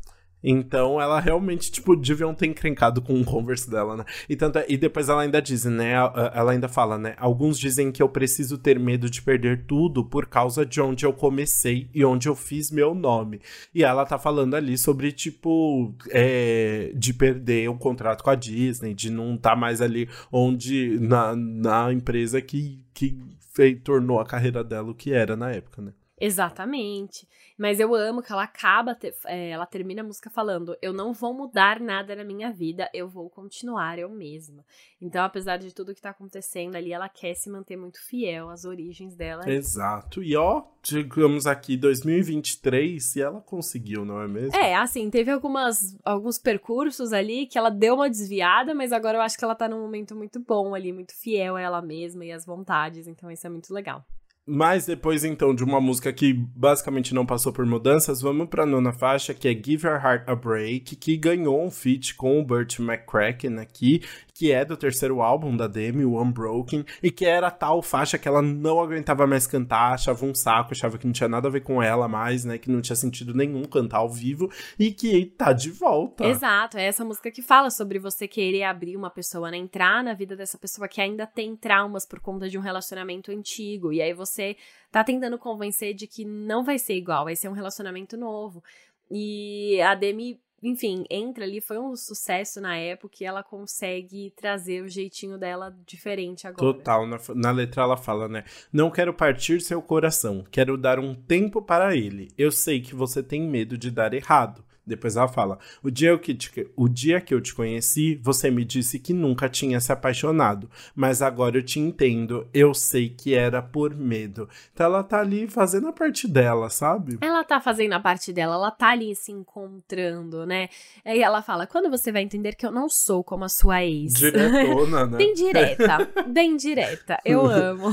Então ela realmente, tipo, deviam ter encrencado com o Converse dela, né? E, tanto, é, e depois ela ainda diz, né? Ela ainda fala, né? Alguns dizem que eu preciso ter medo de perder tudo por causa de onde eu comecei e onde eu fiz meu nome. E ela tá falando ali sobre, tipo, é, de perder o contrato com a Disney, de não estar tá mais ali onde. na, na empresa que, que fez, tornou a carreira dela o que era na época, né? Exatamente. Mas eu amo que ela acaba, é, ela termina a música falando: Eu não vou mudar nada na minha vida, eu vou continuar eu mesma. Então, apesar de tudo que tá acontecendo ali, ela quer se manter muito fiel às origens dela. Exato. E ó, digamos aqui, 2023, e ela conseguiu, não é mesmo? É, assim, teve algumas, alguns percursos ali que ela deu uma desviada, mas agora eu acho que ela tá num momento muito bom ali, muito fiel a ela mesma e às vontades. Então, isso é muito legal. Mas depois, então, de uma música que basicamente não passou por mudanças, vamos pra nona faixa, que é Give Your Heart a Break, que ganhou um feat com o Burt McCracken aqui, que é do terceiro álbum da Demi, o Unbroken, e que era tal faixa que ela não aguentava mais cantar, achava um saco, achava que não tinha nada a ver com ela mais, né, que não tinha sentido nenhum cantar ao vivo, e que tá de volta. Exato, é essa música que fala sobre você querer abrir uma pessoa, né, entrar na vida dessa pessoa que ainda tem traumas por conta de um relacionamento antigo, e aí você tá tentando convencer de que não vai ser igual, vai ser um relacionamento novo. E a Demi enfim, entra ali, foi um sucesso na época e ela consegue trazer o jeitinho dela diferente agora. Total, na, na, letra ela fala, né? Não quero partir seu coração, quero dar um tempo para ele. Eu sei que você tem medo de dar errado. Depois ela fala: o dia, que te, o dia que eu te conheci, você me disse que nunca tinha se apaixonado, mas agora eu te entendo, eu sei que era por medo. Então ela tá ali fazendo a parte dela, sabe? Ela tá fazendo a parte dela, ela tá ali se encontrando, né? Aí ela fala: quando você vai entender que eu não sou como a sua ex. Diretona, né? bem direta, bem direta. Eu amo.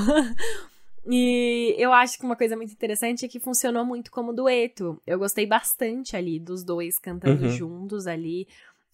E eu acho que uma coisa muito interessante é que funcionou muito como dueto. Eu gostei bastante ali dos dois cantando uhum. juntos ali.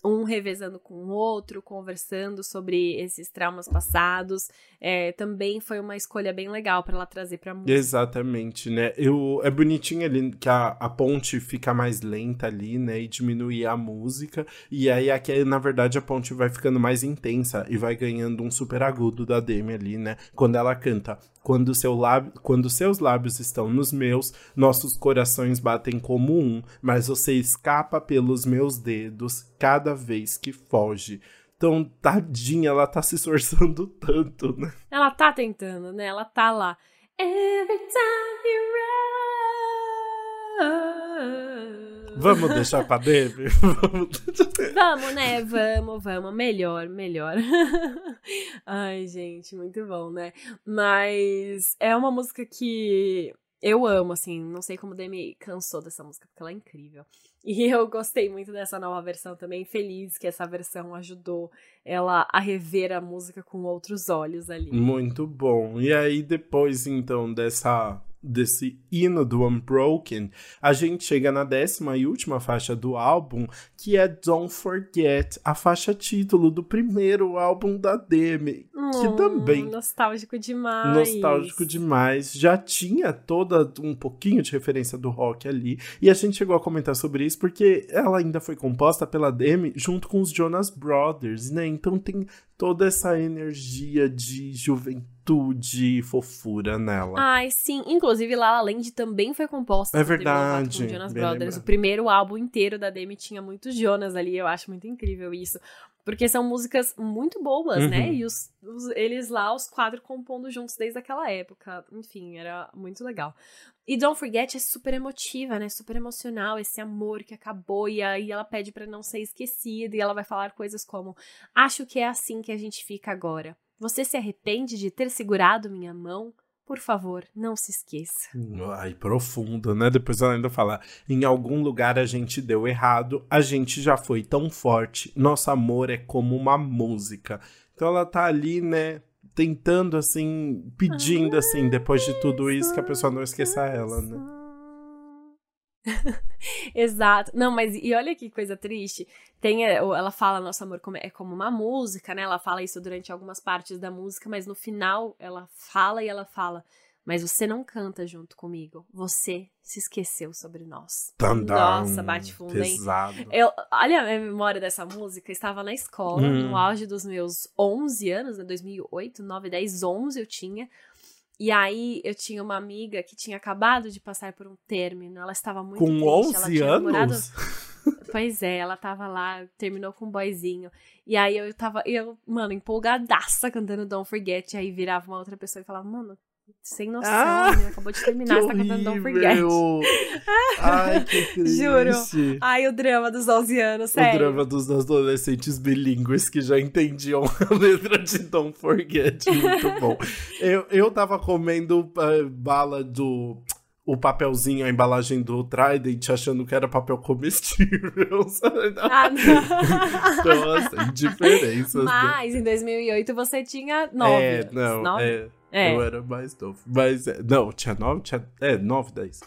um revezando com o outro, conversando sobre esses traumas passados. É, também foi uma escolha bem legal para ela trazer pra música. Exatamente, né? Eu, é bonitinho ali que a, a ponte fica mais lenta ali, né? E diminui a música. E aí aqui, na verdade, a ponte vai ficando mais intensa e vai ganhando um super agudo da Demi ali, né? Quando ela canta. Quando, seu quando seus lábios estão nos meus, nossos corações batem como um, mas você escapa pelos meus dedos cada vez que foge. Então, tadinha, ela tá se esforçando tanto, né? Ela tá tentando, né? Ela tá lá. Every time you run. Vamos deixar pra Demi? vamos, né? Vamos, vamos. Melhor, melhor. Ai, gente, muito bom, né? Mas é uma música que eu amo, assim. Não sei como o Demi cansou dessa música, porque ela é incrível. E eu gostei muito dessa nova versão também. Feliz que essa versão ajudou ela a rever a música com outros olhos ali. Muito bom. E aí, depois, então, dessa desse hino do Unbroken, a gente chega na décima e última faixa do álbum, que é Don't Forget, a faixa título do primeiro álbum da Demi, que hum, também nostálgico demais. Nostálgico demais. Já tinha toda um pouquinho de referência do rock ali, e a gente chegou a comentar sobre isso porque ela ainda foi composta pela Demi junto com os Jonas Brothers, né? Então tem toda essa energia de juventude e fofura nela. Ai, sim. Inclusive, La La Land também foi composta é verdade, com Jonas Brothers. Lembrado. O primeiro álbum inteiro da Demi tinha muitos Jonas ali. Eu acho muito incrível isso. Porque são músicas muito boas, né? uhum. né? E os, os, eles lá, os quatro, compondo juntos desde aquela época. Enfim, era muito legal. E Don't Forget é super emotiva, né? Super emocional, esse amor que acabou. E aí ela pede para não ser esquecida. E ela vai falar coisas como: Acho que é assim que a gente fica agora. Você se arrepende de ter segurado minha mão? Por favor, não se esqueça. Ai, profundo, né? Depois ela ainda fala: em algum lugar a gente deu errado, a gente já foi tão forte, nosso amor é como uma música. Então ela tá ali, né? Tentando, assim, pedindo, assim, depois de tudo isso, que a pessoa não esqueça ela, né? Exato. Não, mas e olha que coisa triste. Tem, é, ela fala nosso amor é como uma música, né? Ela fala isso durante algumas partes da música, mas no final ela fala e ela fala: "Mas você não canta junto comigo. Você se esqueceu sobre nós." Tandam, Nossa, bate fundo, pesado. hein? Eu, olha a memória dessa música, eu estava na escola, hum. no auge dos meus 11 anos, né? 2008, 9, 10, 11 eu tinha. E aí eu tinha uma amiga que tinha acabado de passar por um término, ela estava muito Com triste. 11 anos? Namorado... Pois é, ela tava lá, terminou com um boyzinho. E aí eu tava, eu, mano, empolgadaça cantando Don't Forget. Aí virava uma outra pessoa e falava, mano, sem noção, ah, né? Acabou de terminar, você tá cantando Don't Forget. Ai, que triste. Juro. Ai, o drama dos 11 anos, sério. O drama dos adolescentes bilíngues que já entendiam a letra de Don't Forget. Muito bom. eu, eu tava comendo uh, bala do o papelzinho, a embalagem do Trident, achando que era papel comestível. Ah, então, assim, diferenças. Né? Mas, né? em 2008, você tinha nove. É, não, nove? É, é. Eu era mais novo. Mas, é, não, tinha nove? Tinha, é, nove, dez.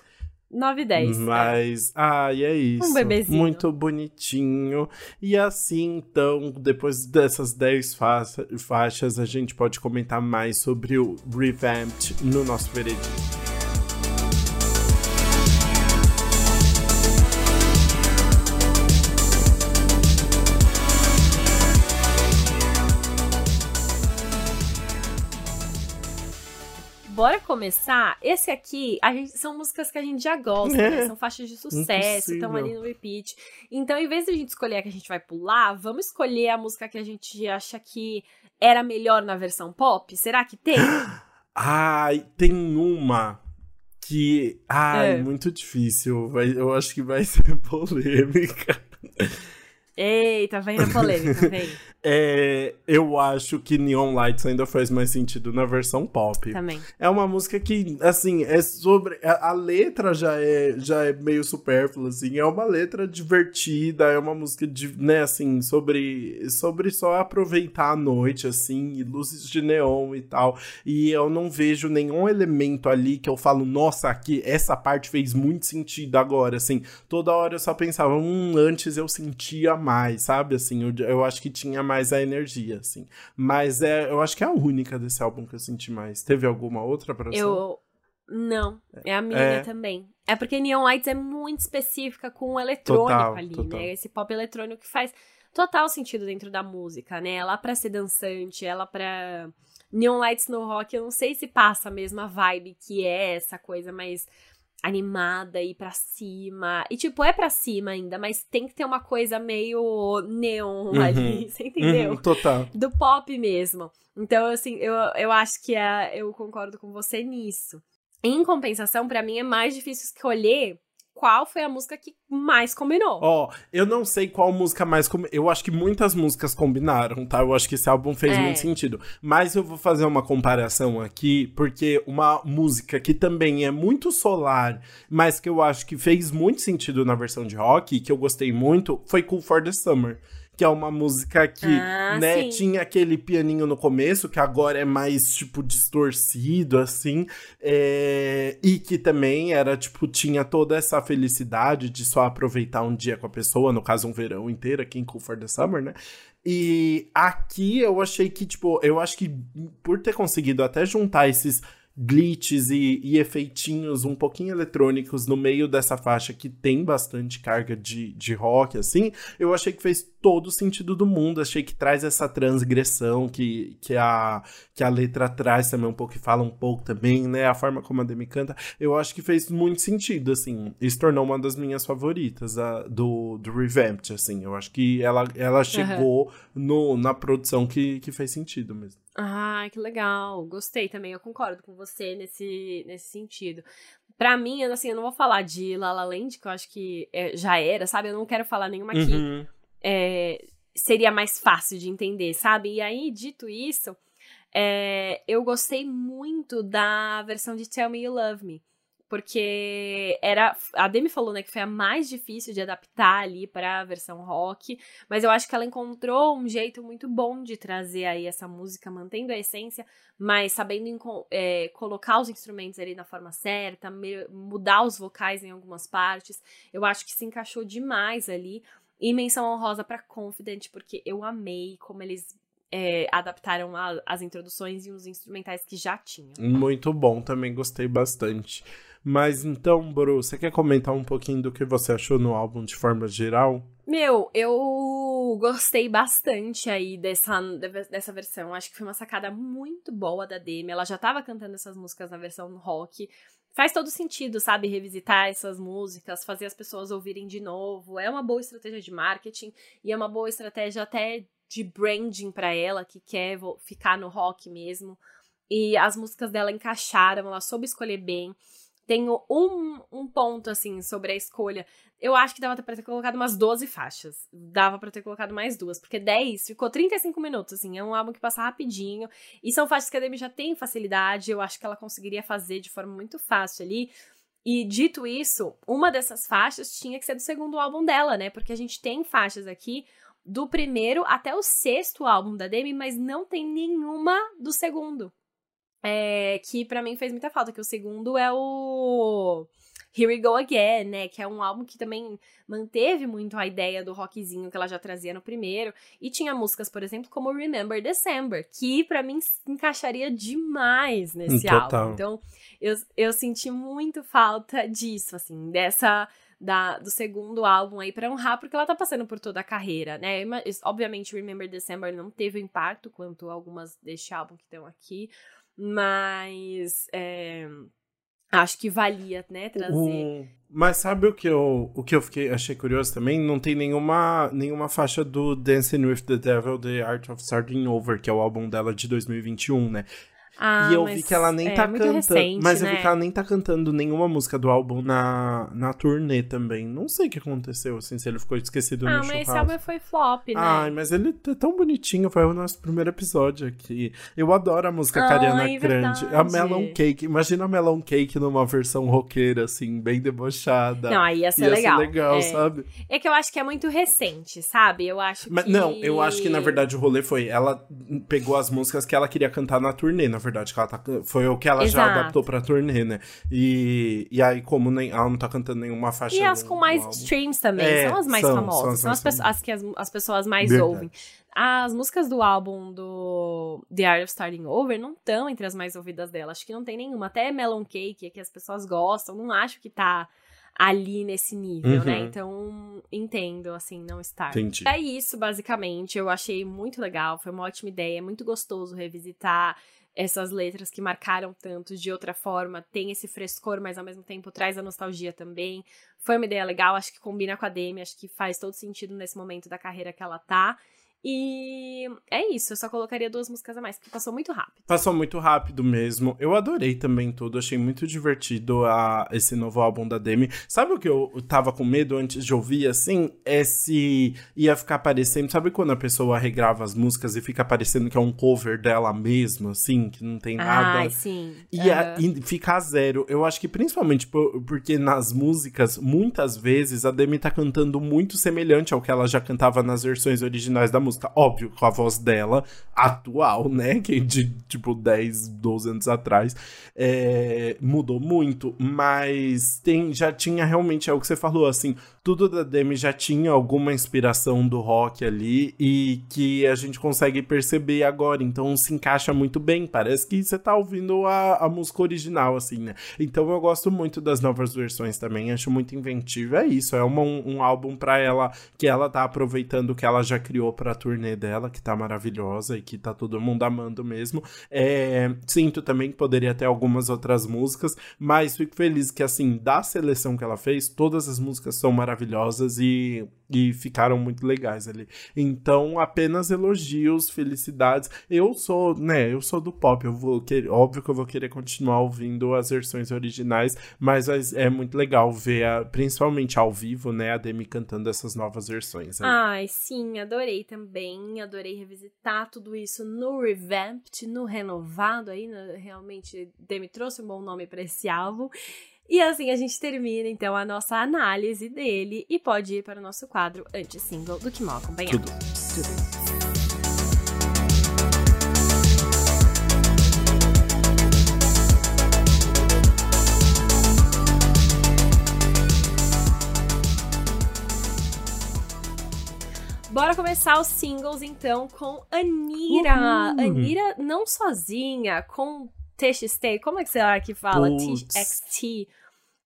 9 e 10. Mas, é. ai, é isso. Um bebezinho. Muito bonitinho. E assim, então, depois dessas 10 fa faixas, a gente pode comentar mais sobre o Revamped no nosso veredito. Bora começar. Esse aqui, a gente, são músicas que a gente já gosta, é. né? São faixas de sucesso, estão ali no repeat. Então, em vez de a gente escolher a que a gente vai pular, vamos escolher a música que a gente acha que era melhor na versão pop? Será que tem? Ai, tem uma que. Ai, é. muito difícil. Vai, eu acho que vai ser polêmica. Eita, vem a polêmica, vem. é, eu acho que Neon Lights ainda faz mais sentido na versão pop. Também. É uma música que, assim, é sobre. A, a, letra já é, já é meio supérflua, assim. É uma letra divertida, é uma música, de, né, assim, sobre, sobre só aproveitar a noite, assim, e luzes de neon e tal. E eu não vejo nenhum elemento ali que eu falo, nossa, aqui, essa parte fez muito sentido agora, assim. Toda hora eu só pensava, hum, antes eu sentia mais, sabe? Assim, eu, eu acho que tinha mais a energia, assim. Mas é, eu acho que é a única desse álbum que eu senti mais. Teve alguma outra pra você? Eu. Não, é a minha é... também. É porque Neon Lights é muito específica com o eletrônico total, ali, total. né? Esse pop eletrônico que faz total sentido dentro da música, né? Ela pra ser dançante, ela pra. Neon Lights no rock, eu não sei se passa a mesma vibe que é essa coisa mais animada e pra cima. E, tipo, é pra cima ainda, mas tem que ter uma coisa meio neon uhum. ali, você entendeu? Uhum, total. Do pop mesmo. Então, assim, eu, eu acho que é, eu concordo com você nisso. Em compensação, para mim é mais difícil escolher qual foi a música que mais combinou. Ó, oh, eu não sei qual música mais combinou. Eu acho que muitas músicas combinaram, tá? Eu acho que esse álbum fez é. muito sentido. Mas eu vou fazer uma comparação aqui, porque uma música que também é muito solar, mas que eu acho que fez muito sentido na versão de rock, que eu gostei muito, foi Cool for the Summer que é uma música que, ah, né, sim. tinha aquele pianinho no começo, que agora é mais, tipo, distorcido, assim, é... e que também era, tipo, tinha toda essa felicidade de só aproveitar um dia com a pessoa, no caso, um verão inteiro aqui em Cool for the Summer, né? E aqui eu achei que, tipo, eu acho que por ter conseguido até juntar esses glitches e, e, efeitinhos um pouquinho eletrônicos no meio dessa faixa que tem bastante carga de, de rock, assim, eu achei que fez todo o sentido do mundo. Achei que traz essa transgressão que, que, a, que a letra traz também um pouco e fala um pouco também, né? A forma como a Demi canta, eu acho que fez muito sentido, assim. E se tornou uma das minhas favoritas a, do, do Revamped, assim. Eu acho que ela, ela chegou uhum. no, na produção que, que fez sentido mesmo. Ah, que legal. Gostei também. Eu concordo com você nesse, nesse sentido. Pra mim, assim, eu não vou falar de La La Land, que eu acho que é, já era, sabe? Eu não quero falar nenhuma aqui. Uhum. É, seria mais fácil de entender, sabe? E aí, dito isso, é, eu gostei muito da versão de Tell Me You Love Me porque era a Demi falou né que foi a mais difícil de adaptar ali para a versão rock, mas eu acho que ela encontrou um jeito muito bom de trazer aí essa música mantendo a essência, mas sabendo é, colocar os instrumentos ali na forma certa, mudar os vocais em algumas partes. Eu acho que se encaixou demais ali. E menção honrosa para Confident, porque eu amei como eles é, adaptaram a, as introduções e os instrumentais que já tinham. Muito bom, também gostei bastante. Mas então, Bru, você quer comentar um pouquinho do que você achou no álbum de forma geral? Meu, eu gostei bastante aí dessa, dessa versão. Acho que foi uma sacada muito boa da Demi. Ela já tava cantando essas músicas na versão rock. Faz todo sentido, sabe? Revisitar essas músicas, fazer as pessoas ouvirem de novo. É uma boa estratégia de marketing e é uma boa estratégia até de branding para ela, que quer ficar no rock mesmo. E as músicas dela encaixaram, ela soube escolher bem. Tenho um, um ponto, assim, sobre a escolha. Eu acho que dava pra ter colocado umas 12 faixas. Dava para ter colocado mais duas, porque 10 ficou 35 minutos, assim. É um álbum que passa rapidinho. E são faixas que a Demi já tem facilidade. Eu acho que ela conseguiria fazer de forma muito fácil ali. E dito isso, uma dessas faixas tinha que ser do segundo álbum dela, né? Porque a gente tem faixas aqui do primeiro até o sexto álbum da Demi, mas não tem nenhuma do segundo é, que para mim fez muita falta, que o segundo é o Here We Go Again, né? Que é um álbum que também manteve muito a ideia do rockzinho que ela já trazia no primeiro. E tinha músicas, por exemplo, como Remember December, que para mim encaixaria demais nesse Total. álbum. Então, eu, eu senti muito falta disso, assim, dessa. Da, do segundo álbum aí para honrar, porque ela tá passando por toda a carreira, né? Obviamente, Remember December não teve o impacto quanto algumas deste álbum que estão aqui, mas é, acho que valia, né, trazer. mas sabe o que eu, o que eu fiquei, achei curioso também? Não tem nenhuma, nenhuma faixa do Dancing with the Devil, The Art of Starting Over, que é o álbum dela de 2021, né? Ah, e eu vi que ela nem é, tá cantando. Recente, mas né? eu vi que ela nem tá cantando nenhuma música do álbum na, na turnê também. Não sei o que aconteceu, assim, se ele ficou esquecido ah, no churrasco. Ah, mas esse álbum foi flop, né? Ai, mas ele é tão bonitinho. Foi o nosso primeiro episódio aqui. Eu adoro a música ah, Cariana é Grande. A Melon Cake. Imagina a Melon Cake numa versão roqueira, assim, bem debochada. Não, aí ia ser ia legal. Ser legal, é. sabe? É que eu acho que é muito recente, sabe? Eu acho mas, que... Não, eu acho que, na verdade, o rolê foi... Ela pegou as músicas que ela queria cantar na turnê, na verdade, que ela tá, foi o que ela Exato. já adaptou pra turnê, né? E, e aí, como nem, ela não tá cantando nenhuma faixa. E as com mais álbum. streams também, É, são as mais são, famosas, são as são, mais as, as que as, as pessoas mais Verdade. ouvem. As músicas do álbum do The Art of Starting Over não estão entre as mais ouvidas dela, acho que não tem nenhuma. Até Melon Cake, que as pessoas gostam, não acho que tá ali nesse nível, né? Uhum. Então, entendo, assim, não estar. Entendi. É isso, basicamente. Eu achei muito legal, foi uma ótima ideia, é muito gostoso revisitar essas letras que marcaram tanto de outra forma, tem esse frescor, mas ao mesmo tempo traz a nostalgia também. Foi uma ideia legal, acho que combina com a Demi, acho que faz todo sentido nesse momento da carreira que ela tá. E é isso, eu só colocaria duas músicas a mais, porque passou muito rápido. Passou muito rápido mesmo. Eu adorei também tudo. Achei muito divertido a, esse novo álbum da Demi. Sabe o que eu tava com medo antes de ouvir, assim? É se ia ficar parecendo... Sabe quando a pessoa regrava as músicas e fica parecendo que é um cover dela mesmo, assim? Que não tem nada... Ai, sim. E, a, Aham. e ficar zero. Eu acho que principalmente por- porque nas músicas, muitas vezes, a Demi tá cantando muito semelhante ao que ela já cantava nas versões originais da música. Óbvio, com a voz dela atual, né? Que de tipo 10, 12 anos atrás. é, mudou muito. Mas tem, já tinha realmente, é o que você falou, assim. Tudo da Demi já tinha alguma inspiração do rock ali e que a gente consegue perceber agora. Então se encaixa muito bem. Parece que você tá ouvindo a, a música original, assim, né? Então eu gosto muito das novas versões também. Acho muito inventivo. É isso. É uma- um, um álbum pra ela que ela tá aproveitando o que ela já criou pra turnê dela, que tá maravilhosa e que tá todo mundo amando mesmo. É, sinto também que poderia ter algumas outras músicas, mas fico feliz que, assim, da seleção que ela fez, todas as músicas são maravilhosas e, e ficaram muito legais ali. Então, apenas elogios, felicidades. Eu sou, né, eu sou do pop, eu vou querer, óbvio que eu vou querer continuar ouvindo as versões originais, mas é muito legal ver, a- principalmente ao vivo, né, a Demi cantando essas novas versões. aí. Ai, sim, adorei também. Adorei revisitar tudo isso no Revamped, no renovado aí. no- realmente, Demi trouxe um bom nome pra esse álbum. E assim a gente termina então a nossa análise dele e pode ir para o nosso quadro anti-single do Que Mal Acompanhado. Tudo. Tudo. Bora começar os singles então com Anira. Uhul. Anira não sozinha, com TXT, como é que será que fala? Putz. TXT.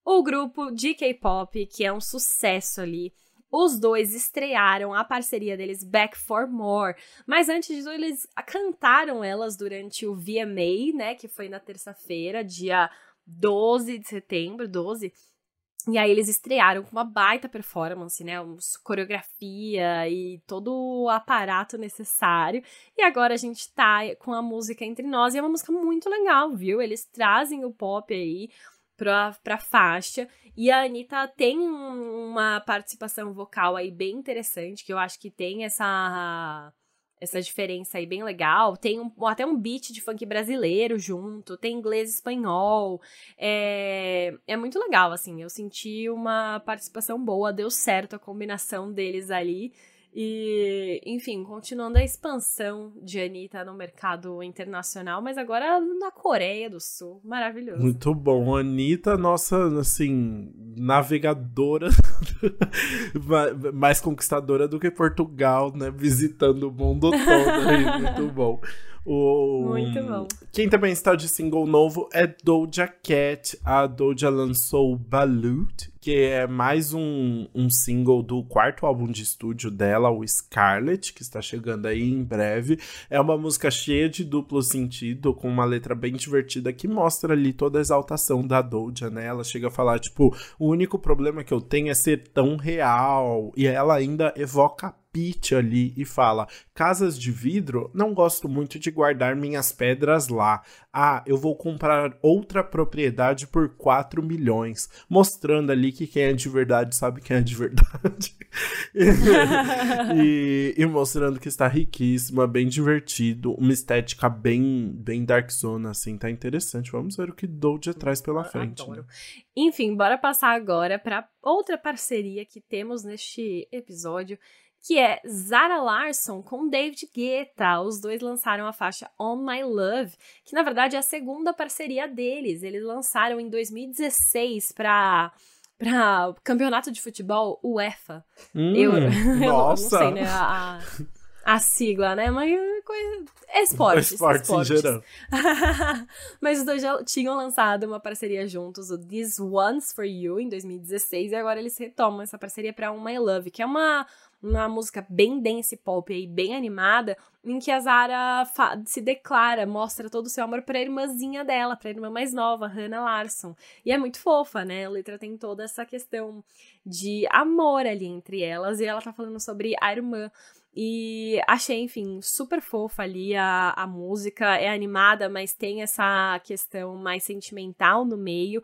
O grupo de K-pop, que é um sucesso ali. Os dois estrearam a parceria deles Back for More. Mas antes disso, eles cantaram elas durante o VMA, né? Que foi na terça-feira, dia 12 de setembro, 12. E aí eles estrearam com uma baita performance, né? uma coreografia e todo o aparato necessário. E agora a gente tá com a música entre nós e é uma música muito legal, viu? Eles trazem o pop aí pra, pra faixa. E a Anitta tem um- uma participação vocal aí bem interessante, que eu acho que tem essa essa diferença aí bem legal. Tem um- até um beat de funk brasileiro junto, tem inglês e espanhol. É, é muito legal, assim. Eu senti uma participação boa, deu certo a combinação deles ali. E, enfim, continuando a expansão de Anitta no mercado internacional, mas agora na Coreia do Sul. Maravilhoso. Muito bom. Anitta, nossa, assim, navegadora ma- mais conquistadora do que Portugal, né? Visitando o mundo todo aí. Muito bom. O... Muito bom. Quem também está de single novo é Doja Cat. A Doja lançou Balut, que é mais um, um single do quarto álbum de estúdio dela, o Scarlet, que está chegando aí em breve. É uma música cheia de duplo sentido, com uma letra bem divertida que mostra ali toda a exaltação da Doja, né? Ela chega a falar, tipo, o único problema que eu tenho é ser tão real. E ela ainda evoca Peach ali e fala: Casas de vidro, não gosto muito de guardar minhas pedras lá. Ah, eu vou comprar outra propriedade por 4 milhões. Mostrando ali que quem é de verdade sabe quem é de verdade. e, e mostrando que está riquíssima, bem divertido, uma estética bem, bem dark zone, assim, tá interessante. Vamos ver o que Doja traz pela frente. Né? Enfim, bora passar agora para outra parceria que temos neste episódio, que é Zara Larson com David Guetta. Os dois lançaram a faixa On My Love, que na verdade é a segunda parceria deles. Eles lançaram em 2016 para para campeonato de futebol UEFA. Hum, eu, nossa. eu não sei, né, a, a sigla, né? Mas coisa, é esporte. Esporte em geral. Mas os dois já tinham lançado uma parceria juntos, o This One's For You, em 2016, e agora eles retomam essa parceria para uma My Love, que é uma, uma música bem dance pop e bem animada, em que a Zara se declara, mostra todo o seu amor pra irmãzinha dela, pra irmã mais nova, Hannah Larson. E é muito fofa, né? A letra tem toda essa questão de amor ali entre elas, e ela tá falando sobre a irmã. E achei, enfim, super fofa ali a, a música. É animada, mas tem essa questão mais sentimental no meio.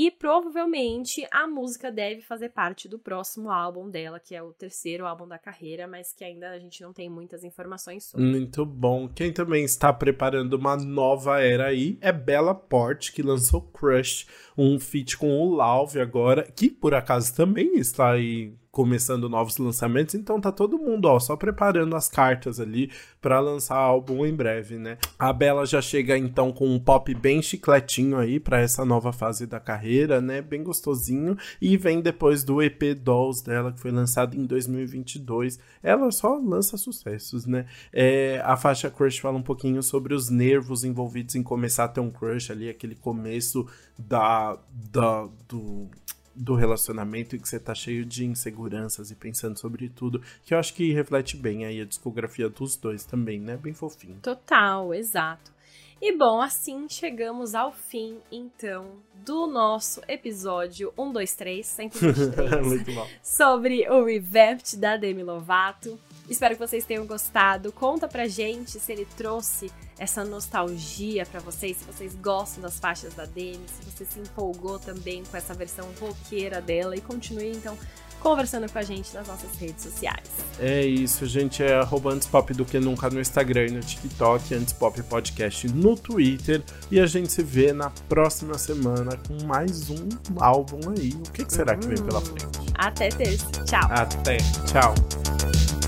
E provavelmente a música deve fazer parte do próximo álbum dela, que é o terceiro álbum da carreira, mas que ainda a gente não tem muitas informações sobre. Muito bom. Quem também está preparando uma nova era aí é Bella Porte, que lançou Crush, um feat com o Lauve agora, que por acaso também está aí começando novos lançamentos, então tá todo mundo, ó, só preparando as cartas ali para lançar álbum em breve, né? A Bela já chega então com um pop bem chicletinho aí para essa nova fase da carreira, né? Bem gostosinho e vem depois do EP Dolls dela que foi lançado em 2022. Ela só lança sucessos, né? É, a faixa Crush fala um pouquinho sobre os nervos envolvidos em começar a ter um crush ali, aquele começo da, da do do relacionamento e que você tá cheio de inseguranças e pensando sobre tudo, que eu acho que reflete bem aí a discografia dos dois também, né? Bem fofinho. Total, exato. E bom, assim chegamos ao fim, então, do nosso episódio 123, 123, Muito bom. sobre o Revamped da Demi Lovato. Espero que vocês tenham gostado. Conta pra gente se ele trouxe essa nostalgia para vocês, se vocês gostam das faixas da Demi, se você se empolgou também com essa versão roqueira dela e continue então conversando com a gente nas nossas redes sociais. É isso, gente. É arroba Antipop do que nunca no Instagram e no TikTok, Antipop Podcast no Twitter. E a gente se vê na próxima semana com mais um álbum aí. O que, que será que vem pela frente? Até terça. Tchau. Até. Tchau.